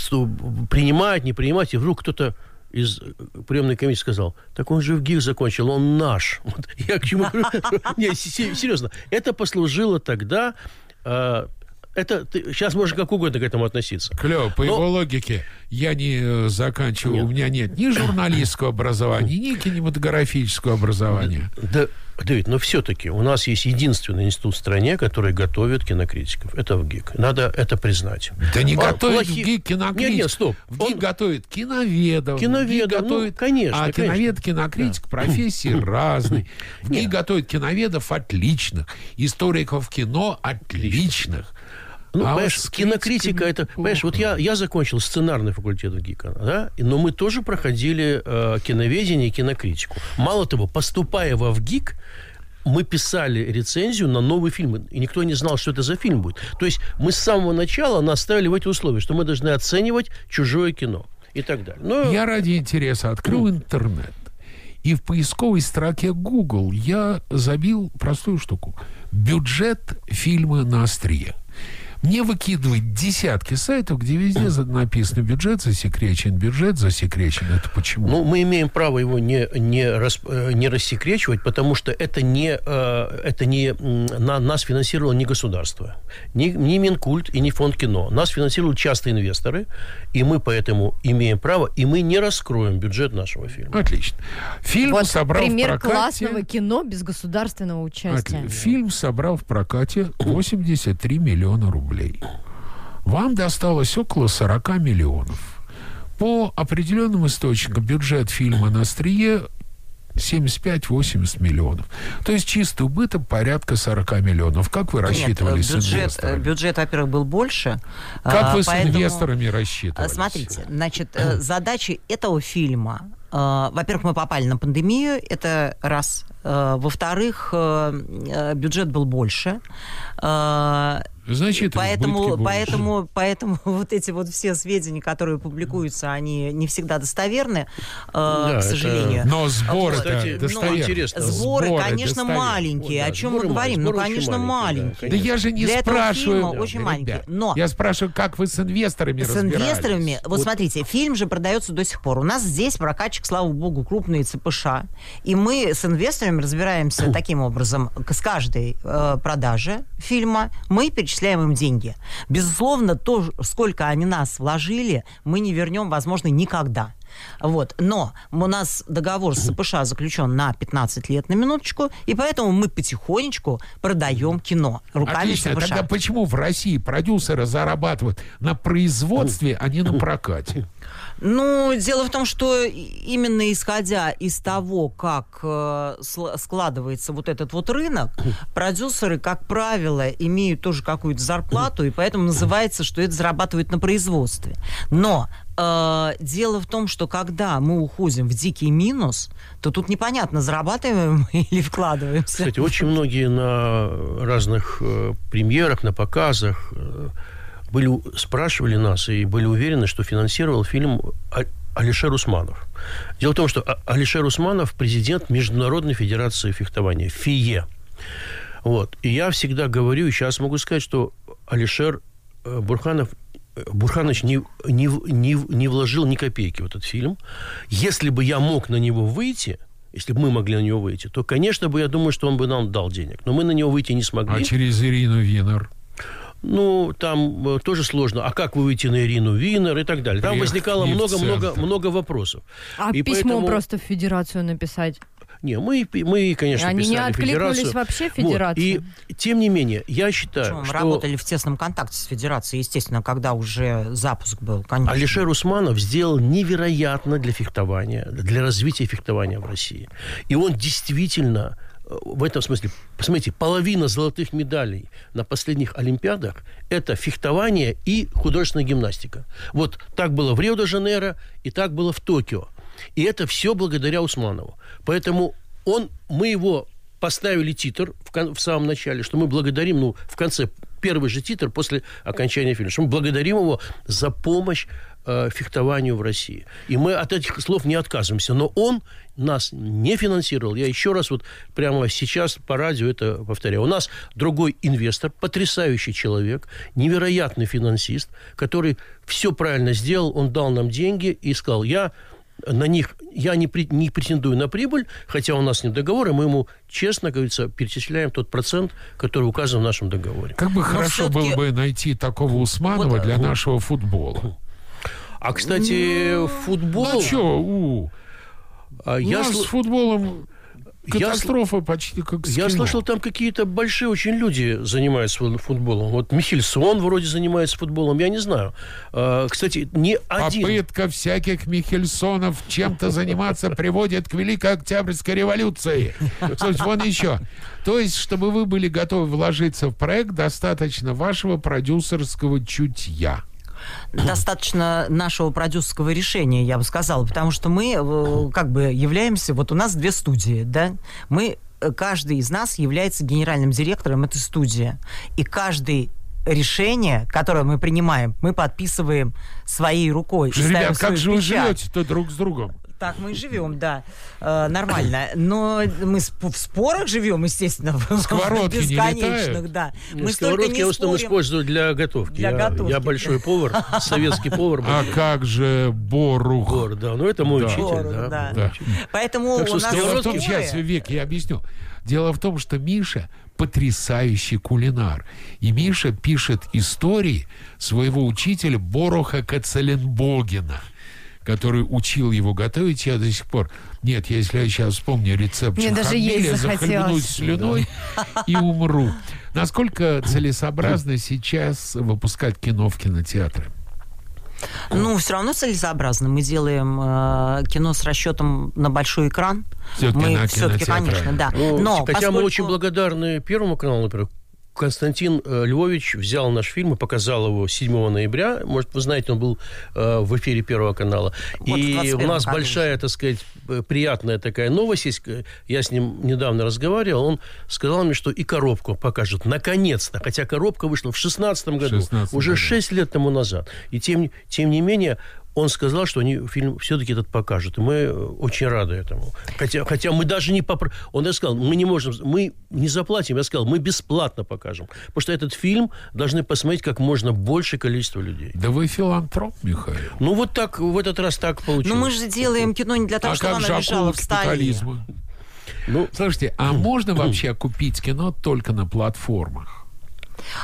принимать, не принимать, и вдруг кто-то из э, приемной комиссии сказал, так он же в ГИК закончил, он наш. Вот я к чему... Не, се- серьезно. Это послужило тогда... Это сейчас можно как угодно к этому относиться. Клево, по Но- его логике, я не э, заканчивал, у меня нет ни журналистского образования, ни кинематографического образования. Да, Давид, но все-таки у нас есть единственный институт в стране, который готовит кинокритиков. Это в ГИК. Надо это признать. Да не А, готовит плохи- в ГИК кинокритик. Нет, нет, стоп. В ГИК Он- готовит киноведов. Киноведов, ну, готовит... конечно, А киновед, кинокритик, профессии разные. В ГИК Нет. готовит киноведов отличных, историков кино отличных. Ну, А понимаешь, вот кинокритика это... Понимаешь, вот я, я закончил сценарный факультет в ГИКа, да, но мы тоже проходили э, киноведение и кинокритику. Мало того, поступая во ВГИК, мы писали рецензию на новый фильм, и никто не знал, что это за фильм будет. То есть мы с самого начала нас ставили в эти условия, что мы должны оценивать чужое кино и так далее. Но Я ради интереса открыл интернет. И в поисковой строке Google я забил простую штуку. Бюджет фильма на острие. Мне выкидывает десятки сайтов, где везде за- написано бюджет, засекречен бюджет, засекречен. Это почему? Ну, мы имеем право его не, не, рас- э, не рассекречивать, потому что это не, э, это не на, нас финансировало не государство, ни, ни Минкульт и не фонд кино. Нас финансируют частные инвесторы, и мы поэтому имеем право, и мы не раскроем бюджет нашего фильма. Отлично. Фильм Вот собрал пример в прокате... классного кино без государственного участия. Отли- Фильм собрал в прокате 83 миллиона рублей. Вам досталось около 40 миллионов. По определенным источникам бюджет фильма «На острие» 75-80 миллионов. То есть чистый убыток порядка 40 миллионов. Как вы рассчитывали Нет, с бюджет, инвесторами? бюджет, во-первых, был больше. Как а, вы с поэтому, инвесторами а, рассчитывали? Смотрите, значит, э, задачи этого фильма. э, Во-первых, мы попали на пандемию, это раз. Э, Во-вторых, э, э, бюджет был больше. Значит, Поэтому, поэтому, поэтому вот эти вот все сведения, которые публикуются, они не всегда достоверны, э, к это- сожалению. Но сборы Кстати, ну, достоверны. интересно. Сборы, Сборы конечно, достоверны. маленькие. Вот, да, О чем мы говорим? Ну, конечно, маленькие, да. Да я же не Для этого спрашиваю. фильма очень ребят. маленькие. Но Я спрашиваю, как вы с инвесторами с разбирались? инвесторами, вот, смотрите, фильм же продается до сих пор. У нас здесь прокатчик, слава богу, крупные ЦПШ. И мы с инвесторами разбираемся таким образом. К- С каждой э, продажи фильма мы перечисляем им деньги. Безусловно, то, сколько они нас вложили, мы не вернем, возможно, никогда. Вот. Но у нас договор с ЦПШ заключен на 15 лет, на минуточку, и поэтому мы потихонечку продаем кино руками Отлично. ЦПШ. Тогда почему в России продюсеры зарабатывают на производстве, а не на прокате? Ну, дело в том, что именно исходя из того, как э, складывается вот этот вот рынок, продюсеры, как правило, имеют тоже какую-то зарплату, и поэтому называется, что это зарабатывает на производстве. Но э, дело в том, что когда мы уходим в дикий минус, то тут непонятно, зарабатываем мы или вкладываемся. Кстати, очень многие на разных э, премьерах, на показах э, были, спрашивали нас и были уверены, что финансировал фильм А- Алишер Усманов. Дело в том, что А- Алишер Усманов президент Международной Федерации фехтования, ФИЕ. Вот. И я всегда говорю, и сейчас могу сказать, что Алишер э, Бурханов э, Бурханович не, не, не, не вложил ни копейки в этот фильм. Если бы я мог на него выйти, если бы мы могли на него выйти, то, конечно бы, я думаю, что он бы нам дал денег. Но мы на него выйти не А смогли. через Ирину Винер? Ну, там э, тоже сложно. А как вы выйти на Ирину Винер и так далее? Там Приехать возникало не в много-много центр. много вопросов. А И письмо поэтому- просто в федерацию написать. Не, мы, мы конечно, Они не писали откликнулись федерацию. вообще в Вот. И, тем не менее, я считаю, Причем мы что... работали в тесном контакте с Федерацией, естественно, когда уже запуск был, конечно. Алишер Усманов сделал невероятно для фехтования, для развития фехтования в России. И он действительно в этом смысле, посмотрите, половина золотых медалей на последних Олимпиадах – это фехтование и художественная гимнастика. Вот так было в Рио-де-Жанейро и так было в Токио. И это все благодаря Усманову. Поэтому он, мы его поставили титр в, в самом начале, что мы благодарим, ну, в конце, первый же титр после окончания фильма, что мы благодарим его за помощь э, фехтованию в России. И мы от этих слов не отказываемся. Но он нас не финансировал. Я еще раз вот прямо сейчас по радио это повторяю. У нас другой инвестор, потрясающий человек, невероятный финансист, который все правильно сделал. Он дал нам деньги и сказал, я на них я не, при- не претендую на прибыль, хотя у нас нет договора, мы ему честно, говорится, перечисляем тот процент, который указан в нашем договоре. Как бы хорошо всё-таки- было бы найти такого Усманова Вот, для э, нашего футбола. А, кстати, футбол... Ну что, у, а, у я нас сл- с футболом Я катастрофа почти как с Я кино. слышал, там какие-то большие очень люди занимаются фут- футболом. Вот Михельсон вроде занимается футболом, я не знаю. А, Кстати, не один... Попытка всяких Михельсонов чем-то заниматься приводит к Великой Октябрьской революции. Слушайте, вон еще. То есть, чтобы вы были готовы вложиться в проект, достаточно вашего продюсерского чутья. Достаточно нашего продюсерского решения, я бы сказала, потому что мы э, как бы являемся, вот у нас две студии, да, мы, э, каждый из нас является генеральным директором этой студии, и каждый решение, которое мы принимаем, мы подписываем своей рукой. Ребят, как же вы печать. живете-то друг с другом? Так мы и живем, да, э, нормально. Но мы сп- в спорах живем, естественно, в- Сковородки не бесконечных, летают? да. Мы Сковородки не я в основном использую для готовки. Для я, готовки. я большой повар, советский повар. был. А как же Борух? Повар, да. Ну, это мой Да. учитель, да. да. Да. Поэтому Так у нас Дело в том, сейчас. Век, я объясню. Дело в том, что Миша потрясающий кулинар. И Миша пишет истории своего учителя Бороха Кацеленбогена, который учил его готовить. Я до сих пор... Нет, если я сейчас вспомню рецепт Мне даже есть захотелось. захлебнусь слюной и умру. Насколько целесообразно сейчас выпускать кино в кинотеатры? Ну, все равно целесообразно. Мы делаем э, кино с расчетом на большой экран. Всё-таки мы на все-таки, конечно, да. Ну, Но хотя мы поскольку- очень благодарны Первому каналу, например, Константин э, Львович взял наш фильм и показал его 7 ноября. Может, вы знаете, он был э, в эфире Первого канала. Вот и у 21 нас году большая, так сказать, э, приятная такая новость есть. Я с ним недавно разговаривал. Он сказал мне, что и коробку покажет. Наконец-то. Хотя коробка вышла в 16 году. 16 уже году. 6 лет тому назад. И тем, тем не менее, он сказал, что они фильм все-таки этот покажут. И мы э, очень рады этому. Хотя, хотя мы даже не попро... Он даже сказал, мы не можем, мы не заплатим. Я сказал, мы бесплатно покажем. Потому что этот фильм должны посмотреть как можно большее количество людей. Да вы филантроп, Михаил. Ну, вот так, в этот раз так получилось. Но мы же делаем кино не для того, а чтобы оно лежало в столе. Ну, Слушайте, а можно вообще купить кино только на платформах?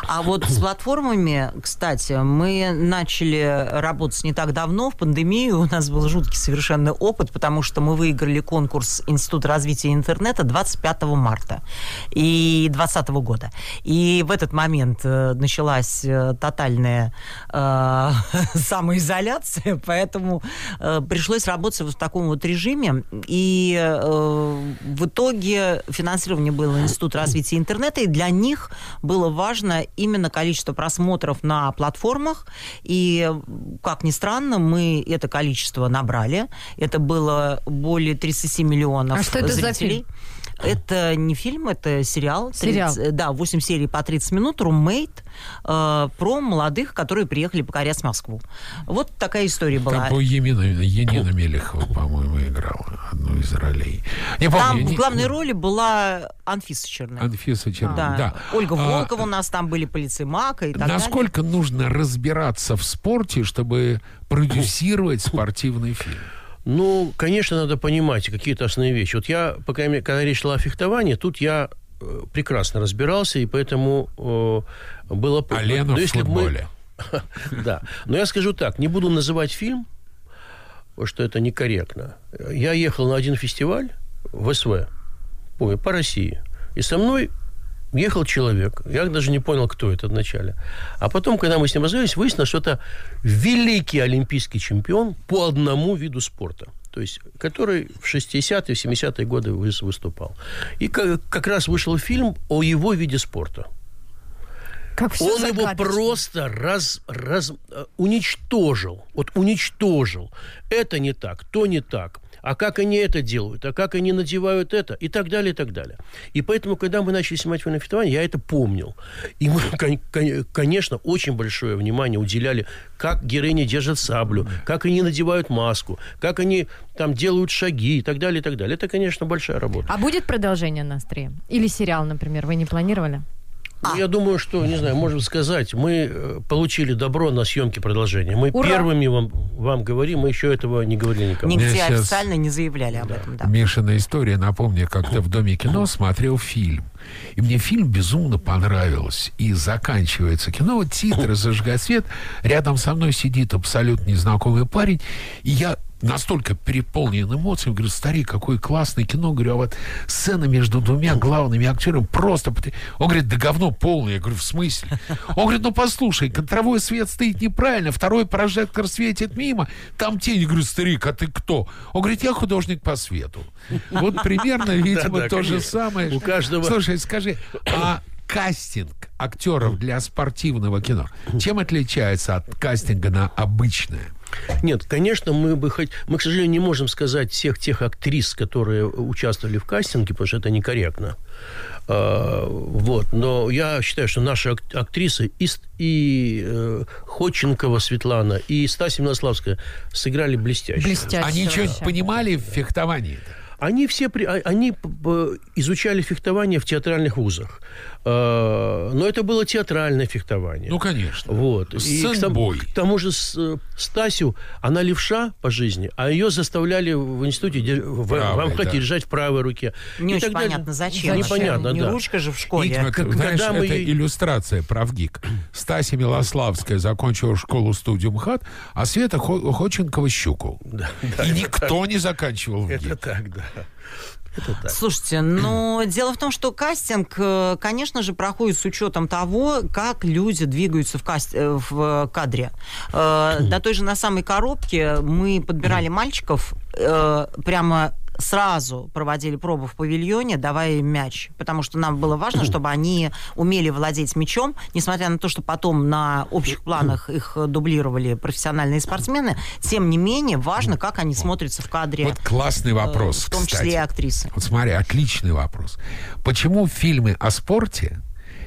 А вот с платформами, кстати, мы начали работать не так давно, в пандемию. У нас был жуткий совершенно опыт, потому что мы выиграли конкурс Института развития интернета 25 марта и 2020 года. И в этот момент э, началась э, тотальная э, самоизоляция, поэтому э, пришлось работать в таком вот режиме. И э, в итоге финансирование было Институт развития интернета, и для них было важно именно количество просмотров на платформах. И, как ни странно, мы это количество набрали. Это было более 37 миллионов А что это за зрителей. фильм? Это не фильм, это сериал. Сериал. 30, да, 8 серий по 30 минут, румейт, э, про молодых, которые приехали покорять Москву. Вот такая история была. Там по Емина, Енина Мелехова, по-моему, играла одну из ролей. Не помню. Там я в не- главной роли была Анфиса Черная. Анфиса Черная. Да. Да. Ольга А, Волкова у нас там были, полицеймака и так далее. Насколько нужно разбираться в спорте, чтобы продюсировать спортивный фильм? Ну, конечно, надо понимать какие-то основные вещи. Вот я, пока я- когда речь шла о фехтовании, тут я э, прекрасно разбирался, и поэтому э, было... А Лена Но в мы- футболе. Да. Но я скажу так, не буду называть фильм, потому что это некорректно. Я ехал на один фестиваль в СВ, ой, по России, и со мной ехал человек, я даже не понял, кто это вначале. А потом, когда мы с ним разговаривались, выяснилось, что это великий олимпийский чемпион по одному виду спорта. То есть, который в 60-е, 70-е годы выс- выступал. И как, как раз вышел фильм о его виде спорта. Как всё Он его просто раз, раз, э, уничтожил. Вот уничтожил. Это не так, то не так. А как они это делают? А как они надевают это? И так далее, и так далее. И поэтому, когда мы начали снимать «Война и фехтование», я это помнил. И мы, кон- кон- конечно, очень большое внимание уделяли, как героини держат саблю, как они надевают маску, как они там делают шаги и так далее, и так далее. Это, конечно, большая работа. А будет продолжение на острие? Или сериал, например, вы не планировали? Ну, я думаю, что, не знаю, можем сказать, мы э, получили добро на съемки продолжения. Мы Ура! первыми вам, вам говорим, мы еще этого не говорили никому. Нигде Мне сейчас- официально не заявляли об этом, да. Мишина история, напомню, как-то в Доме кино смотрел фильм. И мне фильм безумно понравился. И заканчивается кино, вот титры, зажигает свет. Рядом со мной сидит абсолютно незнакомый парень. И я настолько переполнен эмоциями, говорю, старик, какое классное кино. Говорю, а вот сцена между двумя главными актерами просто... Он говорит, да говно полное. Я говорю, в смысле? Он говорит, ну послушай, контровой свет стоит неправильно, второй прожектор светит мимо, там тень. Я говорю, старик, а ты кто? Он говорит, я художник по свету. Вот примерно, видимо, то же самое. У каждого- Слушай, скажи, а кастинг актеров для спортивного кино, чем отличается от кастинга на обычное? Нет, конечно, мы бы хоть... Мы, к сожалению, не можем сказать всех тех актрис, которые участвовали в кастинге, потому что это некорректно. А, вот. Но я считаю, что наши ак- актрисы и, и э, Ходченкова Светлана, и Стасия Милославская сыграли блестяще. Блестяще. Они что-нибудь понимали в фехтовании? Они все при- а- они п- изучали фехтование в театральных вузах. Э, Но это было театральное фехтование. Ну, конечно. Вот. И к, тому, к тому же с, э, Стасю, она левша по жизни, а ее заставляли в институте дер- в, Правой, в амхате да. держать в правой руке. Не И очень далее. понятно, зачем. Непонятно. Не да. ручка же в школе. И как- знаешь, когда мы это иллюстрация правгик. Стася Милославская закончила школу-студию МХАТ, а Света Хо- Ходченкова щуку. И никто не заканчивал в Это ГИК. так, да. Это так. Слушайте, но дело в том, что кастинг, э, конечно же, проходит с учетом того, как люди двигаются в, каст- э, в кадре. Э, До той же на самой коробке мы подбирали мальчиков прямо сразу проводили пробу в павильоне, давая им мяч, потому что нам было важно, чтобы они умели владеть мячом, несмотря на то, что потом на общих планах их дублировали профессиональные спортсмены, тем не менее важно, как они смотрятся в кадре. Вот классный вопрос, э, В том кстати. числе и актрисы. Вот смотри, отличный вопрос. Почему фильмы о спорте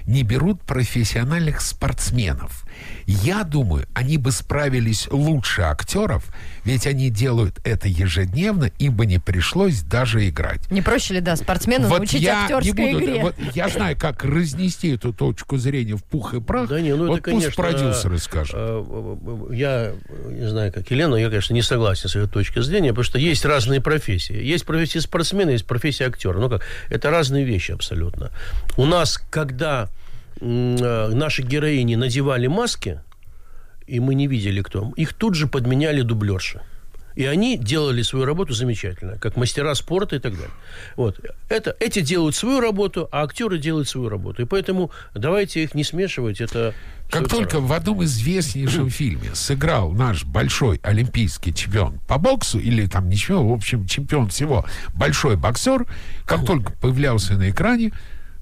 не берут профессиональных спортсменов? Я думаю, они бы справились лучше актеров, ведь они делают это ежедневно, им бы не пришлось даже играть. Не проще ли, да, спортсмену Вот научить я актерской не буду, игре? вот я знаю, как разнести эту точку зрения в пух и прах. Да не, ну вот это, пусть конечно... продюсеры скажут. э, Я не знаю, как Елена, я, конечно, не согласен с этой точки зрения, потому что есть разные профессии. Есть профессия спортсмена, есть профессия актера. Ну как, это разные вещи абсолютно. У нас, когда э, наши героини надевали маски, и мы не видели кто, их тут же подменяли дублерши. И они делали свою работу замечательно, как мастера спорта и так далее. Вот. Это, эти делают свою работу, а актеры делают свою работу. И поэтому давайте их не смешивать. Это Как только в одном известнейшем фильме сыграл наш большой олимпийский чемпион по боксу, или там чемпион, в общем, чемпион всего, большой боксер, как только появлялся на экране,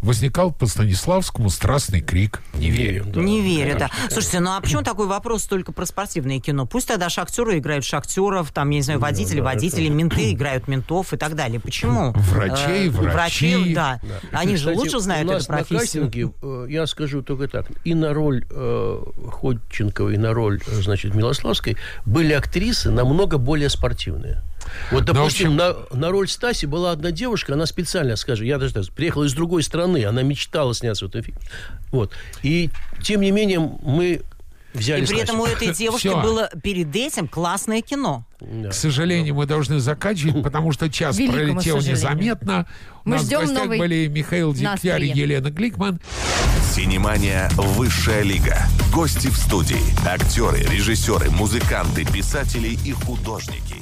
возникал по Станиславскому страстный крик «Не верю». Да, не верю, да. конечно. Слушайте, ну а почему такой вопрос только про спортивное кино? Пусть тогда шахтеры играют шахтеров, там, я не знаю, водители, да, водители, менты играют ментов и так далее. Почему? Врачей, Э, врачи. да. Они же Кстати, лучше знают эту на профессию. кастинге, э, я скажу только так, и на роль э, Ходченковой, и на роль, э, значит, Милославской были актрисы намного более спортивные. Вот, Ну, допустим, общем- на, на роль Стаси была одна девушка, она специально, скажем, я даже так, приехала из другой страны, она мечтала сняться в этом фильме. Вот. И, тем не менее, мы взяли И при Стасю. этом у этой девушки было перед этим классное кино. Да. К сожалению, мы должны заканчивать, потому что час Великому пролетел сожалению. незаметно. У Мы нас ждем в гостях новый были Михаил Дегтярь. Елена Гликман. Синемания «Высшая лига». Гости в студии. Актеры, режиссеры, музыканты, писатели и художники.